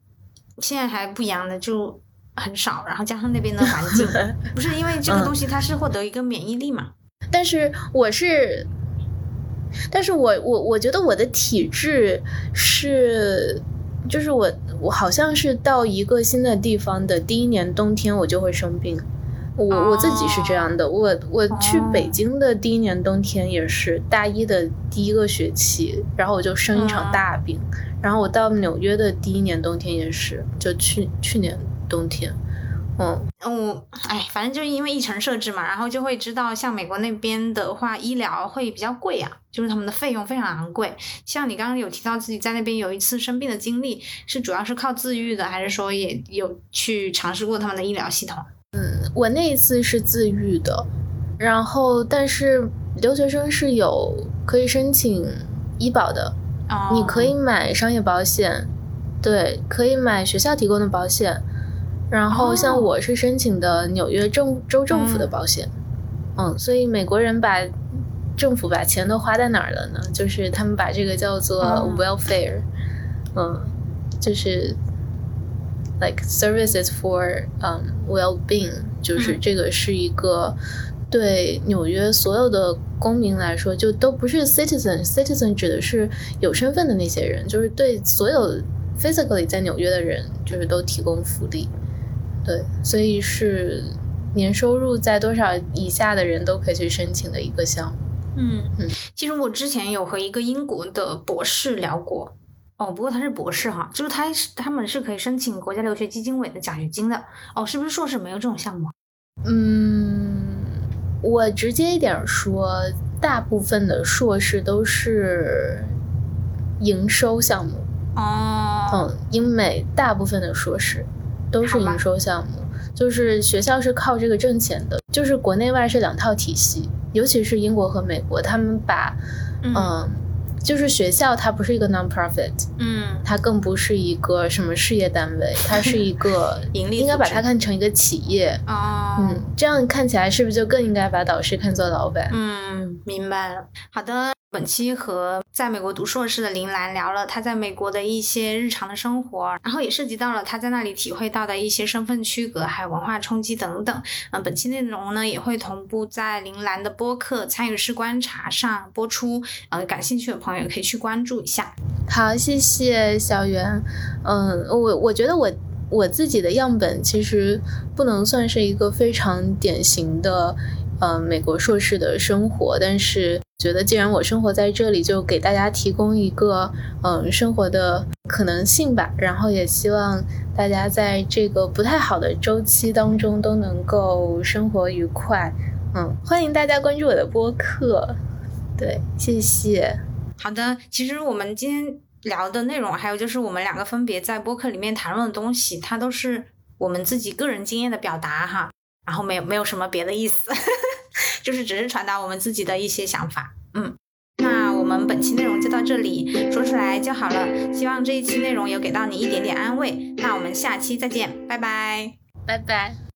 现在还不阳的就很少，然后加上那边的环境，不是因为这个东西它是获得一个免疫力嘛？但是我是，但是我我我觉得我的体质是，就是我我好像是到一个新的地方的第一年冬天我就会生病，我我自己是这样的。我我去北京的第一年冬天也是大一的第一个学期，然后我就生一场大病。然后我到纽约的第一年冬天也是，就去去年冬天，嗯嗯，哎，反正就是因为议程设置嘛，然后就会知道，像美国那边的话，医疗会比较贵啊，就是他们的费用非常昂贵。像你刚刚有提到自己在那边有一次生病的经历，是主要是靠自愈的，还是说也有去尝试过他们的医疗系统？嗯，我那一次是自愈的，然后但是留学生是有可以申请医保的。你可以买商业保险，对，可以买学校提供的保险，然后像我是申请的纽约政州政府的保险，嗯，所以美国人把政府把钱都花在哪儿了呢？就是他们把这个叫做 welfare，嗯，就是 like services for um well being，就是这个是一个。对纽约所有的公民来说，就都不是 citizen，citizen 指的是有身份的那些人，就是对所有 physically 在纽约的人，就是都提供福利。对，所以是年收入在多少以下的人都可以去申请的一个项目。嗯嗯，其实我之前有和一个英国的博士聊过，哦，不过他是博士哈，就是他是他们是可以申请国家留学基金委的奖学金的。哦，是不是硕士没有这种项目？嗯。我直接一点说，大部分的硕士都是营收项目哦。嗯，英美大部分的硕士都是营收项目，就是学校是靠这个挣钱的。就是国内外是两套体系，尤其是英国和美国，他们把嗯。就是学校，它不是一个 non-profit，嗯，它更不是一个什么事业单位，它是一个盈利，应该把它看成一个企业哦，嗯，这样看起来是不是就更应该把导师看作老板？嗯，明白了。好的。本期和在美国读硕士的林兰聊了他在美国的一些日常的生活，然后也涉及到了他在那里体会到的一些身份区隔还有文化冲击等等。嗯，本期内容呢也会同步在林兰的播客《参与式观察》上播出，呃，感兴趣的朋友可以去关注一下。好，谢谢小袁。嗯，我我觉得我我自己的样本其实不能算是一个非常典型的。嗯，美国硕士的生活，但是觉得既然我生活在这里，就给大家提供一个嗯生活的可能性吧。然后也希望大家在这个不太好的周期当中都能够生活愉快。嗯，欢迎大家关注我的播客。对，谢谢。好的，其实我们今天聊的内容，还有就是我们两个分别在播客里面谈论的东西，它都是我们自己个人经验的表达哈。然后没有没有什么别的意思。就是只是传达我们自己的一些想法。嗯，那我们本期内容就到这里，说出来就好了。希望这一期内容有给到你一点点安慰。那我们下期再见，拜拜，拜拜。